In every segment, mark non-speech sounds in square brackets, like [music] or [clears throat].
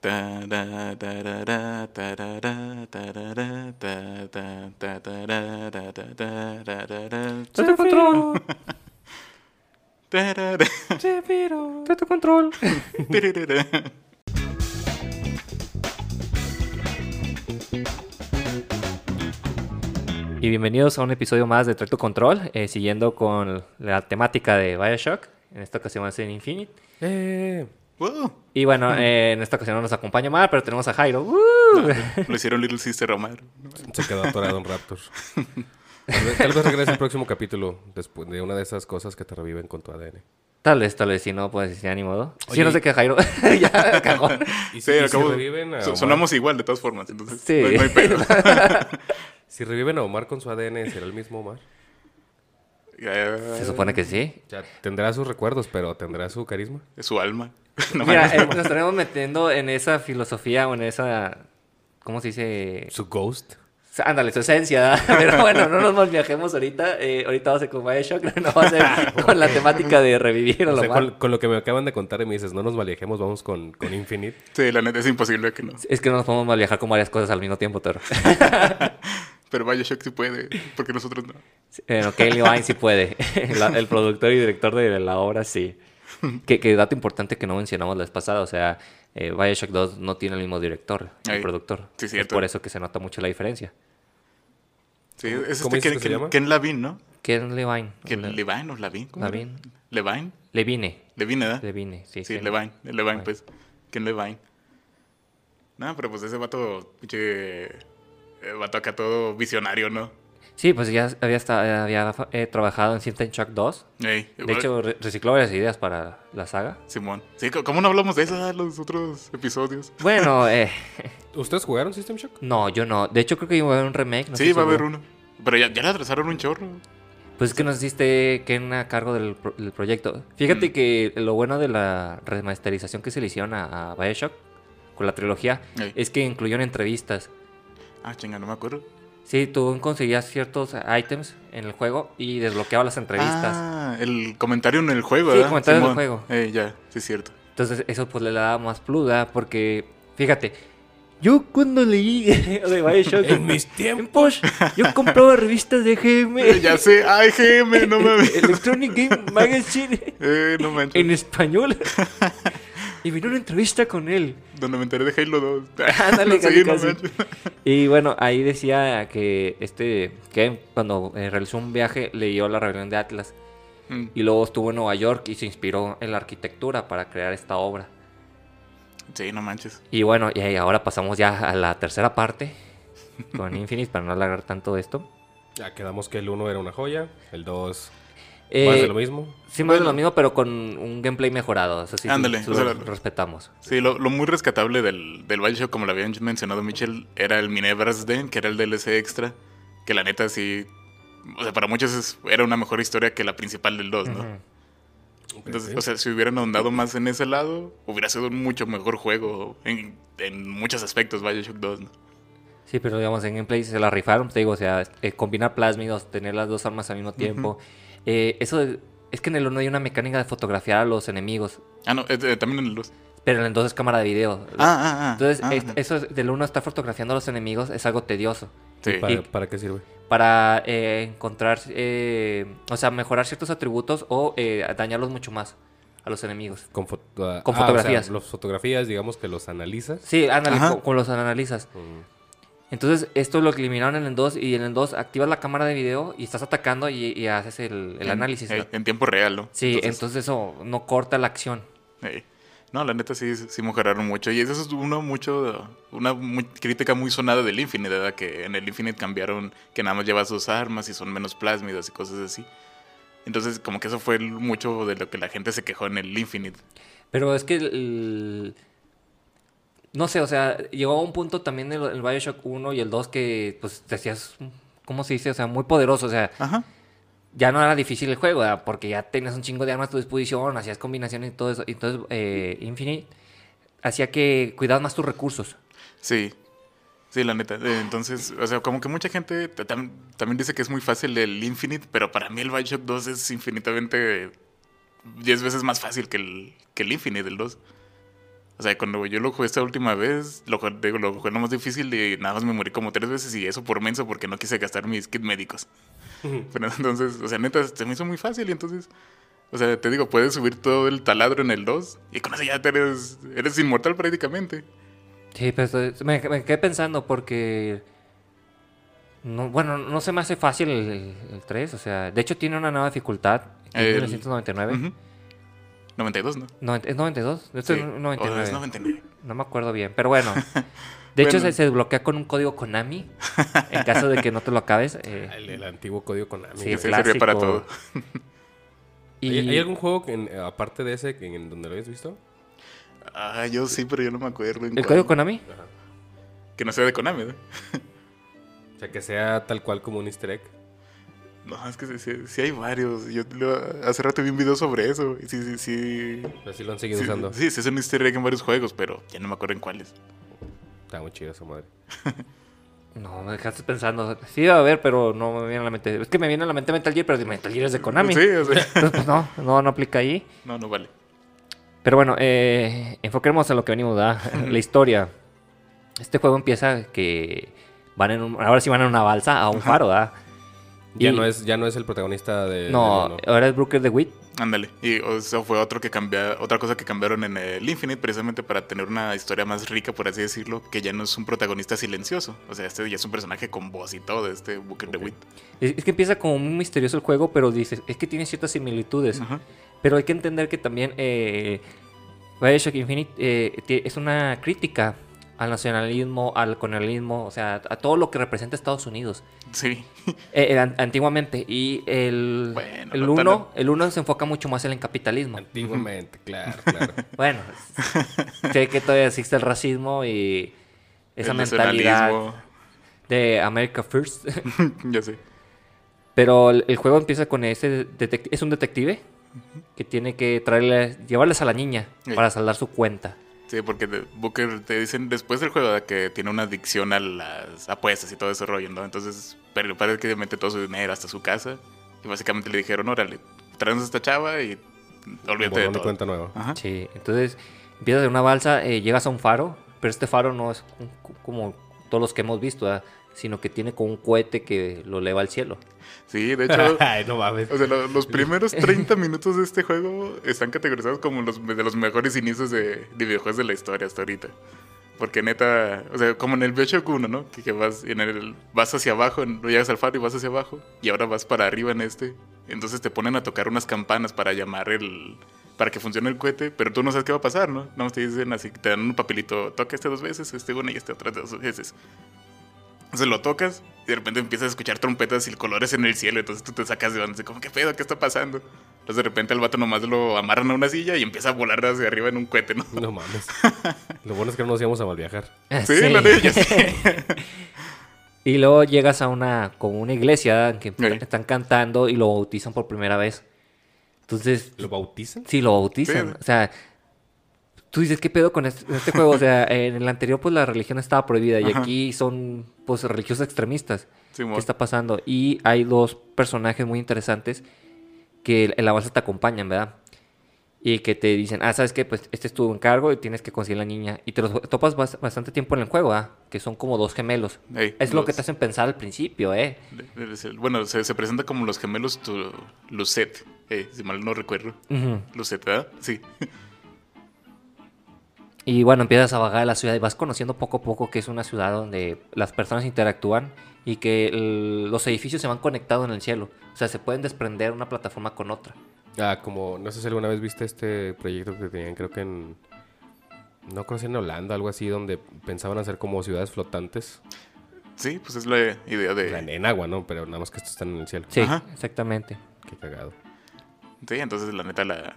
Date control. Control. Y bienvenidos a un episodio más de Trato Control, eh, siguiendo con la temática de Bioshock. En esta ocasión va a ser Infinite. Eh, Uh, Y bueno, eh, en esta ocasión no nos acompaña Mar, pero tenemos a Jairo. ¡Uh! lo hicieron Little Sister Omar. Se quedó atorado en Raptor. Tal vez, tal vez regrese el próximo capítulo después de una de esas cosas que te reviven con tu ADN. Tal vez, tal vez, si no, pues ya ni modo. Si no sé qué, Jairo. [laughs] ya cagó. Y Sí, si, y acabo- si reviven a Omar, sonamos igual de todas formas. Entonces, Sí. no, no hay pedo. [laughs] si reviven a Omar con su ADN, ¿será el mismo Omar? Ya, Se supone que sí. Sea, tendrá sus recuerdos, pero tendrá su carisma. Es su alma. [laughs] No Mira, eh, nos estaremos metiendo en esa filosofía o en esa. ¿Cómo se dice? Su ghost. Ándale, su esencia. [laughs] Pero bueno, no nos viajemos ahorita. Eh, ahorita va a ser con Bioshock, no va a ser [laughs] con la temática de revivir o O lo sea, mal. con, con lo que me acaban de contar y me dices, no nos valejemos, vamos con, con Infinite. Sí, la neta es imposible que no. Es que no nos podemos mal viajar con varias cosas al mismo tiempo, Toro. Pero Bioshock sí puede, porque nosotros no. Bueno, Ken Levine sí puede. La- el productor y director de la obra sí. [laughs] Que, que dato importante que no mencionamos la vez pasada, o sea, eh, Bioshock 2 no tiene el mismo director, el Ay, productor. sí, es cierto. por eso que se nota mucho la diferencia. Sí, es ¿Cómo este Ken, Ken-? Ken Lavin, ¿no? Ken Levine. Ken Le- Levine o Lavin. Lavin. Levine. Levine. Levine, ¿verdad? Levine, sí. Sí, Ken- Levine. Levine, Levine. pues. Ken Levine. No, pero pues ese vato, pinche. eh, Vato acá todo visionario, ¿no? Sí, pues ya había, esta- había eh, trabajado en System Shock 2. Ey, De hecho, re- recicló varias ideas para la saga. Simón. Sí, ¿cómo no hablamos de eso en los otros episodios? Bueno, [laughs] eh, ¿Ustedes jugaron System Shock? no, yo no. De hecho, creo que iba a haber un remake. no sí, va a haber uno. Pero ya, ya le atrasaron un chorro. Pues es que nos hiciste Ken a cargo del, pro- del proyecto. Fíjate Mm. que lo bueno de la remasterización que se le hicieron a, a Bioshock con la trilogía es que incluyeron entrevistas. Ah, chinga, no me acuerdo. Sí, tú conseguías ciertos items en el juego y desbloqueabas las entrevistas. Ah, el comentario en el juego, Sí, ¿verdad? comentario en el Simón. juego. Eh, ya, sí es cierto. Entonces eso pues le daba más plus, ¿verdad? Porque, fíjate, yo cuando leí [laughs] de Bioshock En mis tiempos. [laughs] yo compraba revistas de Eh, GM, ya sé, ay, GM, no [laughs] mames. Electronic Game Magazine, Eh, no manches. en español. Y vino una entrevista con él. Donde me enteré de Halo 2. Ándale, casi, no casi. manches. Y bueno, ahí decía que este que cuando eh, realizó un viaje leyó la rebelión de Atlas Mm, y luego estuvo en Nueva York y se inspiró en la arquitectura para crear esta obra. Sí, no manches. Y bueno, y ahora pasamos ya a la tercera parte con Infinite para no alargar tanto esto. Ya quedamos que el 1 era una joya, el 2 Eh, más de lo mismo. Sí, más de lo mismo, pero con un gameplay mejorado. Eso sí, Ándale, sí o sea, lo lo- respetamos. Sí, lo, lo muy rescatable del, del Bioshock, como lo habían mencionado Mitchell, era el Mineverse Den, que era el DLC extra. Que la neta sí. O sea, para muchos es- era una mejor historia que la principal del 2, ¿no? Entonces, o sea, si hubieran ahondado más en ese lado, hubiera sido un mucho mejor juego en, en muchos aspectos, Bioshock 2, ¿no? Sí, pero digamos, en gameplay se la rifaron, te digo, o sea, eh, combinar plásmidos, tener las dos armas al mismo tiempo. Eh, eso de- es que en el 1 hay una mecánica de fotografiar a los enemigos, Ah, no, eh, eh, también en el 2. pero en el 2 es cámara de video. Ah, ah, ah. Entonces, ah, es- eso es- del 1 estar fotografiando a los enemigos es algo tedioso. sí. ¿Para, y- para qué sirve? Para eh, encontrar, eh, o sea, mejorar ciertos atributos o eh, dañarlos mucho más a los enemigos. Con, fo- ah, Con ah, o sea, fotografías. los fotografías, digamos que los analizas. Sí, con los analizas. Mm, Entonces, esto lo eliminaron en el 2 y en el 2 activas la cámara de video y estás atacando y, y haces el, el En- análisis. en tiempo real, ¿no? Sí, entonces, eso no corta la acción. no, la neta sí, sí mejoraron mucho. Y eso es uno mucho, una muy- crítica muy sonada del Infinite, ¿verdad? Que en el Infinite cambiaron que nada más llevas sus armas y son menos plásmidas y cosas así. Entonces, como que eso fue mucho de lo que la gente se quejó en el Infinite. Pero es que el- no sé, o sea, llegó a un punto también el, el Bioshock 1 y el 2 que pues te hacías, ¿cómo se dice? O sea, muy poderoso, o sea, Ajá. ya no era difícil el juego, ¿verdad? porque ya tenías un chingo de armas a tu disposición, hacías combinaciones y todo eso. Entonces, eh, Infinite hacía que cuidabas más tus recursos. Sí. Sí, la neta. Eh, Entonces, o sea, como que mucha gente ta- tam- también dice que es muy fácil el Infinite, pero para mí el Bioshock 2 es infinitamente 10 veces más fácil que el, que el Infinite, el 2. O sea, cuando yo lo jugué esta última vez, lo, digo, lo jugué lo más difícil y nada más me morí como tres veces y eso por menso porque no quise gastar mis kits médicos. Pero entonces, o sea, neta, se me hizo muy fácil y entonces, o sea, te digo, puedes subir todo el taladro en el 2 y con eso ya te eres, eres inmortal prácticamente. Sí, pero estoy- me, me quedé pensando porque... No, bueno, no se me hace fácil el, el 3, o sea, de hecho tiene una nueva dificultad, es El- 1999. Ujú. 92, ¿no? Noven- ¿Es 92? Esto Sí. es O 99. es 99. No me acuerdo bien, pero bueno. [laughs] De hecho, se, se desbloquea con un código Konami. En caso de que no te lo acabes. eh, [laughs] El, el antiguo código Konami. Sí. Sí, servía para todo. [laughs] y ¿Hay, hay algún juego que en- aparte de ese que en donde lo hayas visto? Ah, yo sí, pero yo no me acuerdo. en ¿El cuál. código Konami? Que no sea de Konami, ¿no? O sea, que sea tal cual como un easter egg. No, es que sí, sí- sí hay varios. Yo lo- hace rato vi un video sobre eso. Y sí, sí, sí. Pero sí lo han seguido Sí, usando. sí, sí, es un easter egg en varios juegos, pero ya no me acuerdo en cuáles. Está muy chido esa madre. [laughs] No, me dejaste pensando. Sí, iba a ver, pero no me viene a la mente. Es que me viene a la mente Metal Gear, pero Metal Gear es de Konami. Sí, o sea, [laughs] Entonces, pues no, no, no aplica ahí. no, no vale. Pero bueno, eh, enfoquemos en lo que venimos, ¿verdad? [laughs] La historia. Este juego empieza que van en un, ahora sí van en una balsa a un faro, ¿verdad? Ya Y- no es, ya no es el protagonista de. No, ahora es Brooker de Witt. Ándale. Y eso fue otro que cambia, otra cosa que cambiaron en el Infinite, precisamente para tener una historia más rica, por así decirlo, que ya no es un protagonista silencioso. O sea, este ya es un personaje con voz y todo, este Booker de Ok. Witt. Es, es que empieza como muy misterioso el juego, pero dices, es que tiene ciertas similitudes. Ajá. Pero hay que entender que también eh, Bioshock Infinite eh, es una crítica al nacionalismo, al colonialismo, o sea, a todo lo que representa Estados Unidos. Sí. Eh, eh, an- antiguamente. Y el, Bueno, el no uno, el uno se enfoca mucho más en el capitalismo. Antiguamente, claro, claro. [laughs] Bueno, sé que todavía existe el racismo y esa El mentalidad de America First. [laughs] ya sé. Pero el, el juego empieza con ese detective, es un detective que tiene que traerle, llevarles a la niña Sí. para saldar su cuenta. Sí, porque Booker te dicen después del juego que tiene una adicción a las apuestas y todo ese rollo, ¿no? Entonces, pero parece que mete todo su dinero hasta su casa. Y básicamente le dijeron, órale, traemos a esta chava y olvídate de todo. cuenta nueva. Ajá. Sí, entonces empiezas de una balsa, eh, llegas a un faro, pero este faro no es un- como todos los que hemos visto, sino que tiene como un cohete que lo eleva al cielo. Sí, de hecho, [laughs] Ay, no mames. o sea, lo- los primeros 30 minutos de este juego están categorizados como los de los mejores inicios de, de videojuegos de la historia hasta ahorita. Porque neta, o sea, como en el Bioshock 1, ¿no? Que, que vas, en el, vas hacia abajo, no llegas al faro y vas hacia abajo, y ahora vas para arriba en este. Entonces te ponen a tocar unas campanas para llamar el. para que funcione el cohete, pero tú no sabes qué va a pasar, ¿no? Nada más te dicen así, te dan un papelito, toca este dos veces, este una y este otra dos veces. Entonces lo tocas y de repente empiezas a escuchar trompetas y colores en el cielo. Entonces tú te sacas de así como, ¿qué pedo? ¿Qué está pasando? Entonces de repente al vato nomás lo amarran a una silla y empieza a volar hacia arriba en un cohete, ¿no? No mames. [laughs] Lo bueno es que no nos íbamos a mal viajar. Sí, la de ella, sí. [laughs] y luego llegas a una como una iglesia en que Sí. están cantando y lo bautizan por primera vez. Entonces, ¿Lo bautizan? sí, lo bautizan. Sí. O sea, tú dices, ¿qué pedo con este, este juego? O sea, [laughs] en el anterior pues la religión estaba prohibida y Ajá. aquí son pues religiosos extremistas. Simón. ¿Qué está pasando? Y hay dos personajes muy interesantes que en la balsa te acompañan, ¿verdad? Y que te dicen, ah, ¿sabes qué? Pues este es tu encargo y tienes que conseguir la niña. Y te los topas bas- bastante tiempo en el juego, ¿ah? Que son como dos gemelos. Ey, es lo que los- te hacen pensar al principio, ¿eh? Bueno, se, se presenta como los gemelos tu, Lucet, eh, si mal no recuerdo. Ujú. Lucet, ¿verdad? Sí. [laughs] Y bueno, empiezas a vagar la ciudad y vas conociendo poco a poco que es una ciudad donde las personas interactúan y que el- los edificios se van conectados en el cielo. O sea, se pueden desprender una plataforma con otra. Ah, como, no sé si alguna vez viste este proyecto que tenían, creo que en. No creo si en Holanda, algo así, donde pensaban hacer como ciudades flotantes. Sí, pues es la idea de... en agua, ¿no? Pero nada más que estos están en el cielo. Sí, Ajá. exactamente. Qué cagado. Sí, entonces la neta la...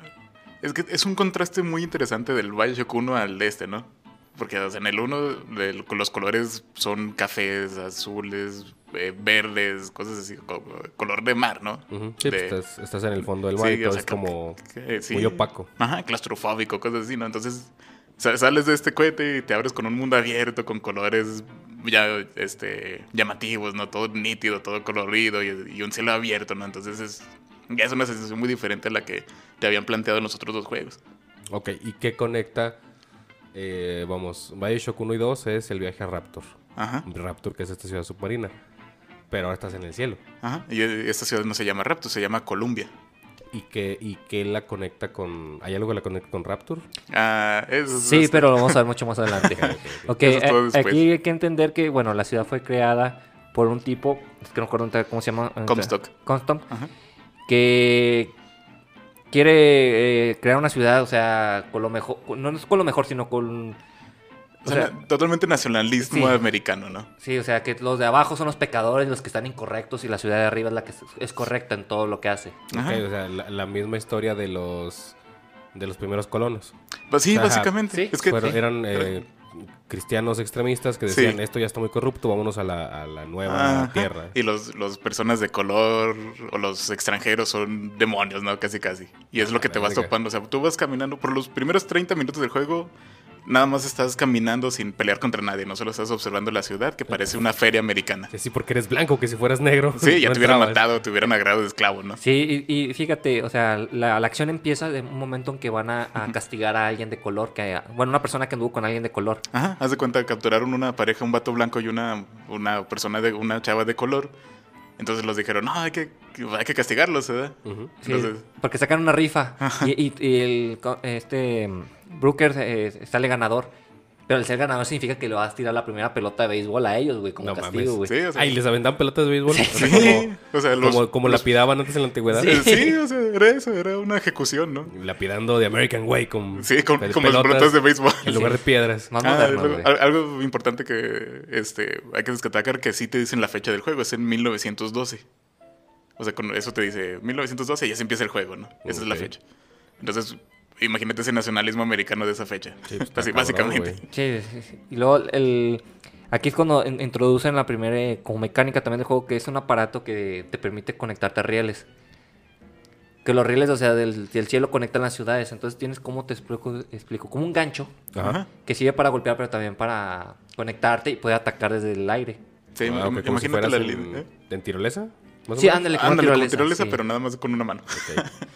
Es que es un contraste muy interesante del Bioshock 1 al de este, ¿no? Porque o sea, en el 1 del- los colores son cafés, azules, eh, verdes, cosas así, co- color de mar, ¿no? Sí, De- pues estás, estás en el fondo del Sí, mar y o sea, es como que- sí. muy opaco. Ajá, claustrofóbico, cosas así, ¿no? Entonces sa- sales de este cohete y te abres con un mundo abierto, con colores ya este, llamativos, ¿no? Todo nítido, todo colorido y, y un cielo abierto, ¿no? Entonces es, ya es una sensación muy diferente a la que te habían planteado en los otros dos juegos. Ok, ¿y qué conecta Eh, vamos, Bioshock 1 y 2 es el viaje a Raptor. Ajá, Raptor, que es esta ciudad submarina. Pero ahora estás en el cielo. ajá. Y esta ciudad no se llama Raptor, se llama Columbia. ¿Y qué, y qué la conecta con... ¿Hay algo que la conecta con Raptor? Ah, es, Sí, es- pero lo vamos a ver mucho más adelante. [laughs] ok, Eso es todo eh, aquí hay que entender que, bueno, la ciudad fue creada por un tipo, es que no recuerdo cómo se llama. Comstock. Comstock, Ajá. que quiere eh, crear una ciudad, o sea, con lo mejor, no es con lo mejor, sino con... O sea, totalmente nacionalismo Sí. americano, ¿no? Sí, o sea, que los de abajo son los pecadores, los que están incorrectos y la ciudad de arriba es la que es- correcta en todo lo que hace. Ajá. Ok, o sea, la, la misma historia de los de los primeros colonos. Pues sí, básicamente. Sí. Es que Fueron- sí. eran eh, cristianos extremistas que Sí. decían, esto ya está muy corrupto, vámonos a la, a la nueva Ajá. tierra. Y los, los personas de color o los extranjeros son demonios, ¿no? Casi, casi. Y es lo que te vas topando. O sea, tú vas caminando por los primeros 30 minutos del juego. Nada más estás caminando sin pelear contra nadie, no solo estás observando la ciudad que parece una feria americana. Que sí, porque eres blanco, que si fueras negro. Sí, ya no te hubieran entrabas. matado, te hubieran agarrado de esclavo, ¿no? Sí, y, y fíjate, o sea, la, la acción empieza de un momento en que van a, a castigar a alguien de color, que haya- bueno, una persona que anduvo con alguien de color. Ajá, haz de cuenta, capturaron una pareja, un vato blanco y una, una persona de una chava de color. Entonces los dijeron, no, hay que, hay que castigarlos, ¿verdad? Entonces, porque sacan una rifa y, y- y el, este Brooker eh, sale ganador. Pero el ser ganador significa que le vas a tirar la primera pelota de béisbol a ellos, güey, como No castigo, güey. sí, o sea, Ay, les aventan pelotas de béisbol. O sea, sí, como, o sea, los, como, como los- lapidaban antes en la antigüedad. Sí, sí, o sea, era eso, era una ejecución, ¿no? Lapidando de American Way con, Sí, con, las con las pelotas de béisbol. En lugar de piedras. Más Ah, moderno, luego, algo importante que este, hay que destacar que sí te dicen la fecha del juego, es en 1912. O sea, con eso te dice 1912 y ya se empieza el juego, ¿no? Esa es la fecha. Entonces, imagínate ese nacionalismo americano de esa fecha. Sí, pues, [laughs] está Así, cabrón, básicamente. Sí, sí, sí. Y luego el... Aquí es cuando in- introducen la primera eh, como mecánica también del juego, que es un aparato que te permite conectarte a rieles. Que los rieles, o sea, del, del cielo conectan las ciudades. Entonces tienes, como te explico? explico? Como un gancho Ajá. Que sirve para golpear, pero también para conectarte y puede atacar desde el aire. Sí, Ah, im- ok, como si imagínate fueras la en, línea. ¿eh? en tirolesa. Más Sí, ándale, como Ándale, como tirolesa, tirolesa, sí. pero nada más con una mano.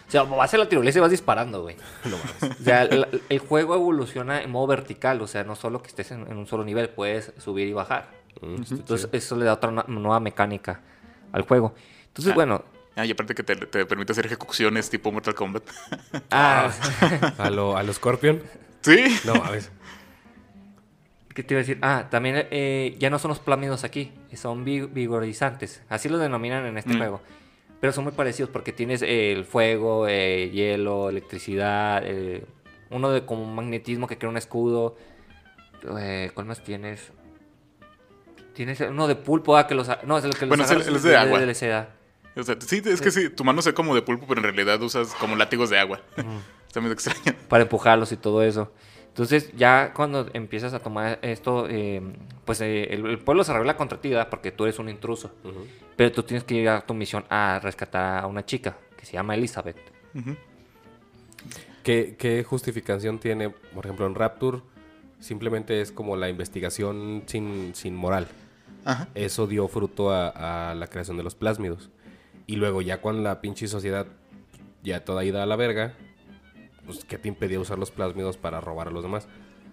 O sea, vas a la tirolesa y vas disparando, güey. [laughs] No mames. O sea, el, el juego evoluciona en modo vertical, o sea, no solo que estés en, en un solo nivel, puedes subir y bajar. Entonces, eso le da otra nueva mecánica al juego. Entonces, Ah. bueno. Ah, y aparte que te, te permite hacer ejecuciones tipo Mortal Kombat. Ah, [laughs] a lo, a lo Scorpion. sí. No mames. ¿Qué te iba a decir? Ah, también eh, ya no son los plámidos aquí, son vi- vigorizantes. Así los denominan en este Mm. juego. Pero son muy parecidos porque tienes eh, el fuego, eh, hielo, electricidad, eh, uno de como magnetismo que crea un escudo. Eh, ¿Cuál más tienes? Tienes uno de pulpo, ah, que los... a- No, es el que los Bueno, es el- agarras el es de agua. O sea, sí, es que sí, tu mano se como de pulpo, pero en realidad usas como látigos de agua. [laughs] Está muy extraño. para empujarlos y todo eso. Entonces, ya cuando empiezas a tomar esto, eh, pues eh, el, el pueblo se revela contra ti, ¿verdad? Porque tú eres un intruso. Pero tú tienes que ir a tu misión a rescatar a una chica que se llama Elizabeth. ¿Qué, qué justificación tiene, por ejemplo, en Rapture? Simplemente es como la investigación sin, sin moral. Ajá. Eso dio fruto a, a la creación de los plásmidos. Y luego ya cuando la pinche sociedad ya toda ida a la verga, pues ¿qué te impedía usar los plásmidos para robar a los demás?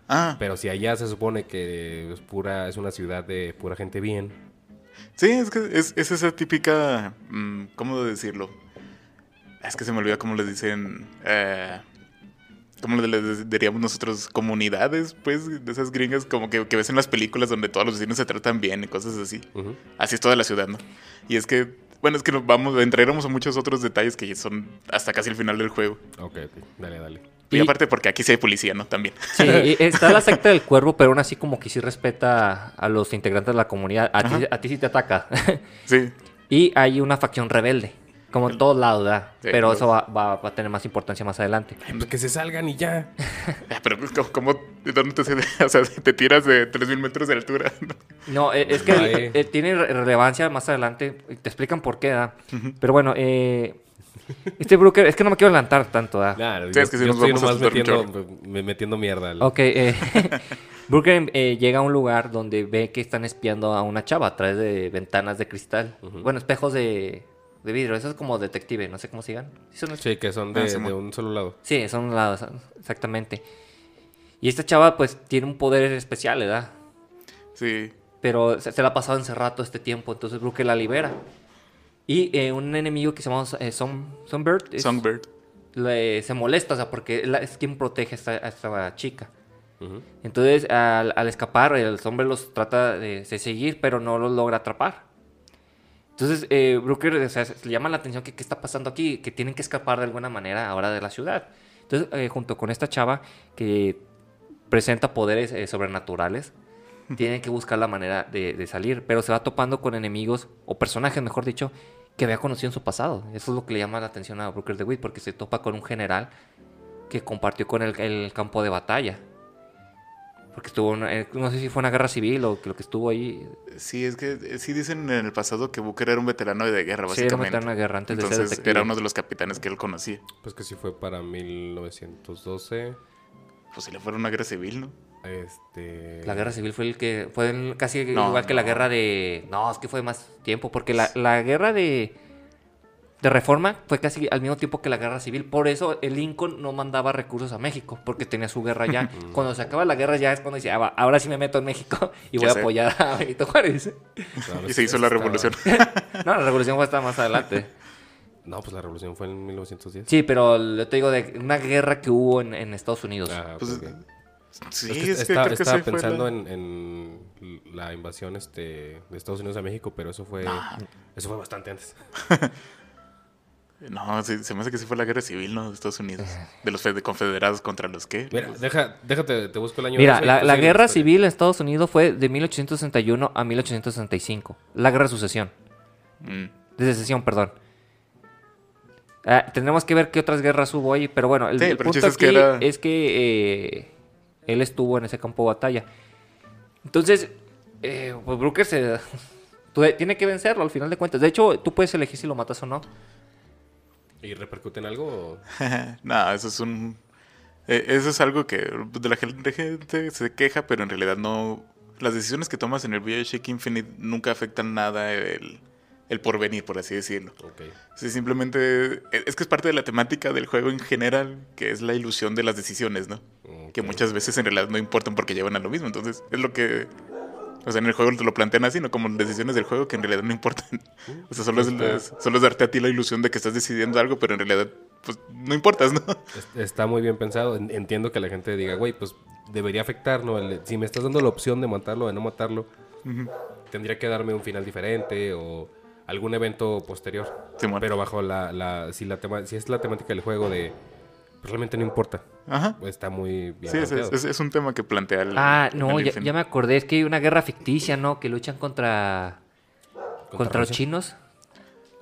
Ah, Pero si allá se supone que es pura, es una ciudad de pura gente bien. sí, es que es, es esa típica. mm, ¿Cómo decirlo? Es que se me olvida cómo les dicen. Eh, ¿Cómo les diríamos nosotros? Comunidades, pues, de esas gringas como que, que ves en las películas donde todos los vecinos se tratan bien y cosas así. Así es toda la ciudad, ¿no? Y es que, bueno, es que nos vamos, entraremos a muchos otros detalles que son hasta casi el final del juego. Ok, ok. Dale, dale. Y, Y- aparte porque aquí sí hay policía, ¿no? También. [laughs] Sí, y está la secta del cuervo, pero aún así como que sí respeta a los integrantes de la comunidad. A, ti, a ti sí te ataca. Sí. [laughs] y hay una facción rebelde, como en todos lados, ¿verdad? Sí, pero eso va, va- va a tener más importancia más adelante. Pues que se salgan y ya. [laughs] Ah, Pero, pues, ¿cómo- ¿cómo? ¿De dónde te, [laughs] o sea, te tiras de 3000 metros de altura? [laughs] No, eh, es que Ay. eh, tiene re- relevancia más adelante. Te explican por qué, ¿verdad? Pero bueno, eh, este Brooker, es que no me quiero adelantar tanto, ¿verdad? Claro, Sí, yo, es que sí yo nos estoy vamos a nomás metiendo, me- metiendo mierda. Ok, eh, Brooker eh, llega a un lugar donde ve que están espiando a una chava a través de ventanas de cristal. Bueno, espejos de, de vidrio. Eso es como detective, no sé cómo sigan. ¿Sí son Sí, que son de, Ah, de un solo lado. Sí, son lados, exactamente. Y esta chava, pues, tiene un poder especial, ¿verdad? Sí. Pero se, se la ha pasado encerrado todo este tiempo, entonces Brooker la libera. Y eh, un enemigo que se llama eh, Sun- Sunbird es- Songbird. le- se molesta, o sea, porque la- es quien protege a esta, a esta chica. Entonces, al, al escapar, el hombre los trata de, de seguir, pero no los logra atrapar. Entonces, eh, Brooker o sea, se- le llama la atención que qué está pasando aquí, que tienen que escapar de alguna manera ahora de la ciudad. Entonces, eh, junto con esta chava que presenta poderes eh, sobrenaturales, tienen que buscar la manera de, de salir, pero se va topando con enemigos, o personajes, mejor dicho, que había conocido en su pasado. Eso es lo que le llama la atención a Brooker de Witt, porque se topa con un general que compartió con él el campo de batalla. Porque estuvo, en- eh, no sé si fue una guerra civil o que lo que estuvo ahí. Sí, es que eh, sí dicen en el pasado que Booker era un veterano de guerra, Sí, era un básicamente. veterano de guerra antes de ser Entonces detective. era uno de los capitanes que él conocía. Pues que sí fue para 1912. Pues si le fuera una guerra civil, ¿no? Este. La guerra civil fue el que fue el- casi No, igual que la guerra de. No, es que fue más tiempo, porque la, la guerra de. De reforma fue casi al mismo tiempo que la guerra civil. Por eso el Lincoln no mandaba recursos a México, porque tenía su guerra ya. [laughs] cuando se acaba la guerra ya es cuando dice, "Ah, va, ahora sí me meto en México y voy Ya a sé. apoyar a Benito Juárez. Y se hizo la estaba- revolución. [laughs] No, la revolución fue hasta más adelante. [laughs] No, pues la revolución fue en 1910. Sí, pero yo te digo de una guerra que hubo en, en Estados Unidos. Ah, Pues. Sí, Es que es que está- creo que estaba pensando la- en, en la invasión este, de Estados Unidos a México, pero eso fue eso fue bastante antes. No, sí, se me hace que sí fue la guerra civil, ¿no? De Estados Unidos. De los fede- confederados contra los que. Mira, deja, déjate, te busco el año. Mira, la, guerra civil en Estados Unidos fue de 1861 a 1865. La guerra de sucesión. Mm. De secesión, perdón. Ah, tendremos que ver qué otras guerras hubo ahí, pero bueno, el, Sí, el pero punto que aquí era- es que eh, él estuvo en ese campo de batalla. Entonces, eh, pues Brooker se... [laughs] tiene que vencerlo al final de cuentas. De hecho, tú puedes elegir si lo matas o no. ¿Y repercute en algo? [laughs] no, eso es un. eh, eso es algo que de la gente se queja, pero en realidad no. Las decisiones que tomas en el Bioshock Infinite nunca afectan nada el, el porvenir, por así decirlo. Sí, simplemente. e, Es que es parte de la temática del juego en general, que es la ilusión de las decisiones, ¿no? Que muchas veces en realidad no importan porque llevan a lo mismo. Entonces, es lo que. O sea, en el juego te lo plantean así, ¿no? Como decisiones del juego que en realidad no importan. O sea, solo es, solo es darte a ti la ilusión de que estás decidiendo algo, pero en realidad, pues, no importas, ¿no? Es- Está muy bien pensado. En- Entiendo que la gente diga, güey, pues debería afectar, ¿no? El- si me estás dando la opción de matarlo o de no matarlo, tendría que darme un final diferente o algún evento posterior. Simón. Pero bajo la, la, si, la tema, si es la temática del juego de... pues, realmente no importa. Ajá. Está muy bien Sí, es, planteado. es- es un tema que plantea el. Ah, el no, ya, me acordé. Es que hay una guerra ficticia, ¿no? Que luchan contra... Contra, los chinos.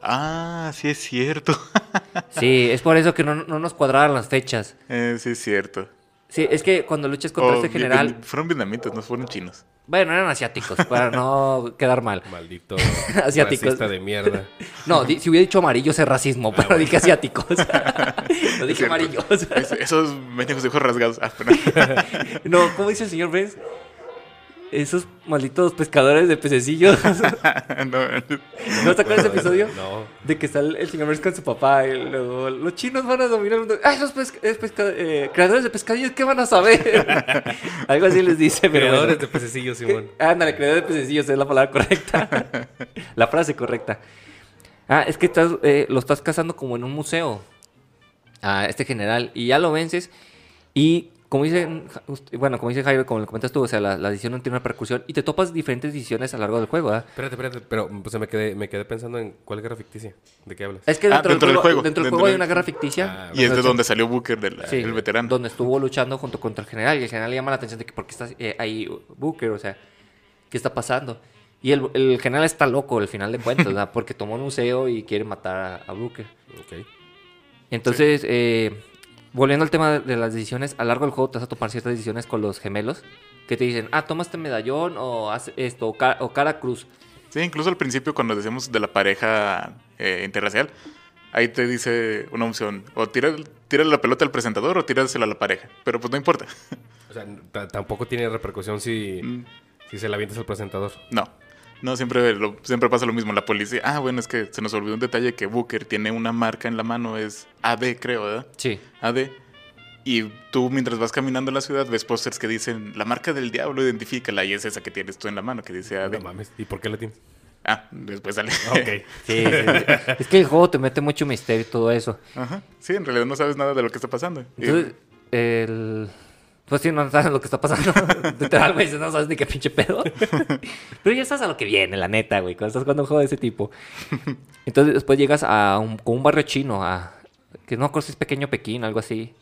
Ah, sí es cierto. [laughs] Sí, es por eso que no, no nos cuadraron las fechas. Eh, sí es cierto. Sí, es que cuando luchas contra Oh, este vi- general... vi- fueron vietnamitas, no fueron chinos. Bueno, eran asiáticos, para no [laughs] quedar mal. Maldito [laughs] Asiáticos. racista de mierda. No, di- si hubiera dicho amarillos es racismo, pero dije asiáticos. [laughs] no dije amarillos. Es- esos mendigos de ojos rasgados. Ah, pero- No, ¿cómo dice el señor Benz? Esos malditos pescadores de pececillos. [laughs] [laughs] no, ¿No te acuerdas de ese episodio? No. De que está el, el señor con su papá y luego los chinos van a dominar el mundo. ¡Ay, los pesca- es pesca- eh, creadores de pescadillos! ¿Qué van a saber? [laughs] Algo así les dice, pero Creadores bueno. de pececillos, Simón. Ándale, creadores de pececillos es la palabra correcta. la frase correcta. Ah, es que estás, eh, lo estás cazando como en un museo. A este general. Y ya lo vences. Y como dicen, ust- bueno, como dice Jaime, como lo comentas tú, o sea, la, la decisión no tiene una repercusión. Y te topas diferentes decisiones a lo largo del juego, ¿verdad? Espérate, espérate, pero pues, me, quedé, me quedé pensando en cuál guerra ficticia. ¿De qué hablas? Es que Ah, dentro, del, del juego, juego, dentro del dentro juego hay una guerra ficticia. Ah, y es de donde salió Booker, del, Sí, el veterano. Donde estuvo luchando junto contra el general. Y el general le llama la atención de que por qué está eh, ahí Booker, o sea, ¿qué está pasando? Y el, el general está loco al final de cuentas, ¿verdad? [laughs] Porque tomó un museo y quiere matar a, a Booker. Ok. Entonces, eh, volviendo al tema de, de las decisiones, a lo largo del juego te vas a tomar ciertas decisiones con los gemelos que te dicen, ah, toma este medallón o haz esto, o, ca- o cara cruz. Sí, incluso al principio cuando decíamos de la pareja eh, interracial, ahí te dice una opción, o tira, tira la pelota al presentador o tírasela a la pareja, pero pues no importa. O sea, tampoco tiene repercusión si, Mm, si se la avientas al presentador. no, no, siempre, lo- siempre pasa lo mismo. La policía, ah, bueno, es que se nos olvidó un detalle que Booker tiene una marca en la mano, es AD creo, ¿verdad? Sí. AD. Y tú, mientras vas caminando en la ciudad, ves pósters que dicen la marca del diablo, identifícala. Y es esa que tienes tú en la mano, que dice AD. No mames. ¿Y por qué la tienes? Ah, después sale. [laughs] Ok. Sí, sí, sí. Es que el juego te mete mucho misterio y todo eso. Ajá. Sí, en realidad no sabes nada de lo que está pasando. Y- Entonces, el... Pues sí, no sabes lo que está pasando. [laughs] Literal, güey, no sabes ni qué pinche pedo. [laughs] Pero ya sabes a lo que viene, la neta, güey, cuando estás jugando un juego de ese tipo. Entonces después llegas a un, como un barrio chino, a... Que no creo si es pequeño Pekín, algo así.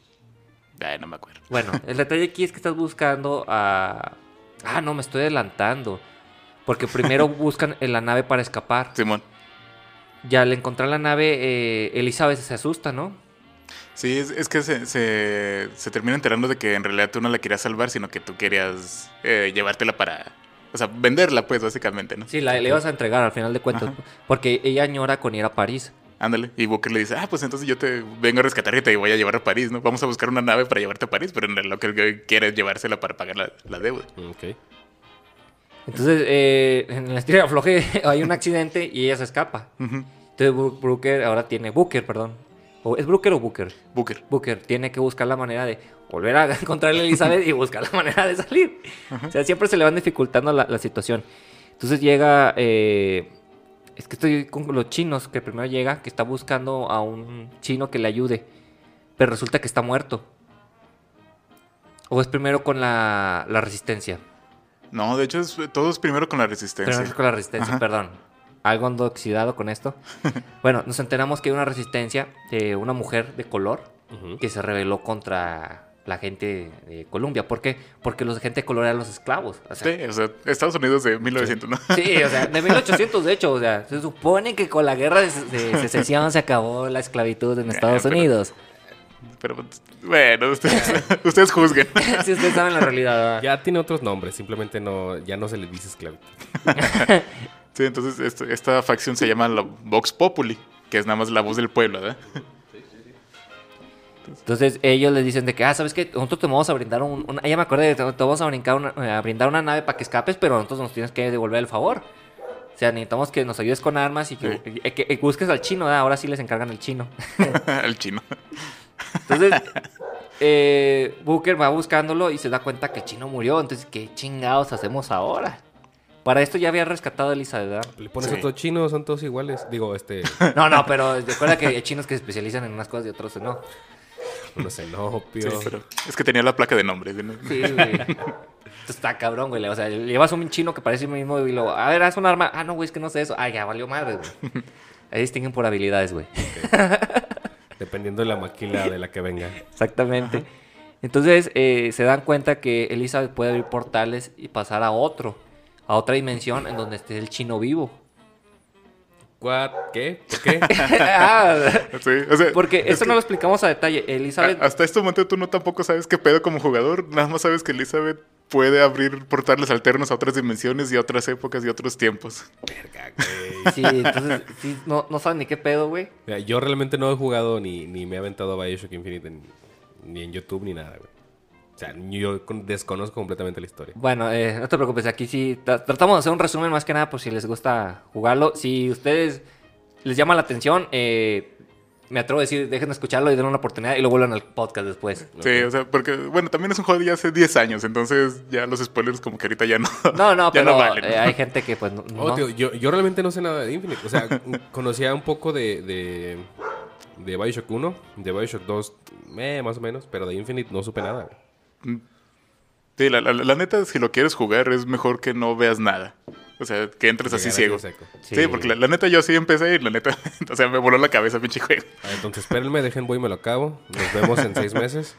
Ay, no me acuerdo. Bueno, el detalle aquí es que estás buscando a... Ah, no, me estoy adelantando. Porque primero [laughs] buscan en la nave para escapar. Simón. Ya al encontrar la nave, eh, Elizabeth se asusta, ¿no? Sí, es, es que se, se, se termina enterando de que en realidad tú no la querías salvar, sino que tú querías eh, llevártela para... O sea, venderla, pues, básicamente, ¿no? Sí, la, le ibas a entregar al final de cuentas. Ajá. Porque ella añora con ir a París. Ándale. Y Booker le dice, ah, pues entonces yo te vengo a rescatar y te voy a llevar a París, ¿no? Vamos a buscar una nave para llevarte a París, pero en realidad lo que él quiere es llevársela para pagar la, la deuda. Ok. Entonces, eh, en la historia de afloje [laughs] hay un accidente y ella se escapa. Entonces, Brooker ahora tiene... Booker, perdón. O, ¿Es Brooker o Booker? Booker. Booker tiene que buscar la manera de volver a [laughs] encontrar a Elizabeth y buscar la manera de salir. O sea, siempre se le van dificultando la, la situación. Entonces llega... eh, es que estoy con los chinos, que primero llega, que está buscando a un chino que le ayude. Pero resulta que está muerto. O es primero con la, la resistencia. No, de hecho, es, todo es primero con la resistencia. Primero con la resistencia, Ajá. perdón. Algo ando oxidado con esto. [laughs] bueno, nos enteramos que hay una resistencia de una mujer de color que se rebeló contra la gente de Colombia. ¿Por qué? Porque los de gente de color eran los esclavos. O sea, Sí, o sea, Estados Unidos de 1900, ¿no? sí, o sea, de 1800 [laughs] de hecho. O sea, se supone que con la guerra de, secesión se acabó la esclavitud en Estados pero- Unidos. Pero bueno, ustedes, [laughs] ustedes juzguen. si ustedes saben la realidad. ¿verdad? Ya tiene otros nombres, simplemente no, ya no se le dice esclavitud. Sí, entonces esta facción se llama la Vox Populi, que es nada más la voz del pueblo, ¿verdad? Entonces ellos les dicen de que, ah, ¿sabes qué? Nosotros te vamos a brindar un... una- Ya me acordé, te, te vamos a, brincar una, eh, a brindar una nave para que escapes, pero nosotros nos tienes que devolver el favor. O sea, necesitamos que nos ayudes con armas y que, Sí. y- que- que busques al chino, ¿verdad? Ahora sí les encargan el chino. [laughs] El chino. Entonces, eh, Booker va buscándolo y se da cuenta que el chino murió. Entonces, ¿qué chingados hacemos ahora? Para esto ya había rescatado a Elizabeth, ¿verdad? Le pones Sí. otro chino, son todos iguales. Digo, este, [laughs] No, no, pero recuerda que hay chinos que se especializan en unas cosas y otros no. unos Sí, cenopios. pero es que tenía la placa de nombre. ¿no? Sí, güey. Esto está cabrón, güey. O sea, llevas un chino que parece el mismo y luego, a ver, haz un arma. Ah, no, güey, es que no sé eso. Ah, ya valió madre, güey. [laughs] Ahí distinguen por habilidades, güey. [laughs] Dependiendo de la maquila de la que venga. Exactamente. Entonces eh, se dan cuenta que Elizabeth puede abrir portales y pasar a otro, a otra dimensión en donde esté el chino vivo. What? ¿Qué? ¿Por qué? [laughs] Ah, Sí, o sea, porque es eso que no lo explicamos a detalle. Elizabeth, a- hasta este momento tú no tampoco sabes qué pedo como jugador. Nada más sabes que Elizabeth puede abrir portales alternos a otras dimensiones y a otras épocas y otros tiempos. Verga, güey. sí, entonces sí, no, no saben ni qué pedo, güey. Mira, yo realmente no he jugado ni, ni me he aventado a Bioshock Infinite en- ni en YouTube ni nada, güey. O sea, yo con- desconozco completamente la historia. Bueno, eh, no te preocupes, aquí sí tra- tratamos de hacer un resumen más que nada por si les gusta jugarlo. Si ustedes les llama la atención, eh, me atrevo a decir, dejen de escucharlo y den una oportunidad y lo vuelvan al podcast después. Sí, o sea, porque, bueno, también es un juego de ya hace 10 años, entonces ya los spoilers como que ahorita ya no. No, no, [laughs] ya pero valen, ¿no? eh, hay gente que pues no... Oh, no- tío, yo, yo realmente no sé nada de Infinite. O sea, [laughs] conocía un poco de, de, de Bioshock 1, de Bioshock 2, eh, más o menos, pero de Infinite no supe nada. Sí, la, la- la neta, si lo quieres jugar, es mejor que no veas nada. O sea, que entres así ciego. Sí, Sí. porque la, la neta yo sí empecé y la neta, [laughs] o sea, me voló la cabeza pinche juego. Ah, entonces, espérenme, dejen voy y me lo acabo. Nos vemos en seis meses.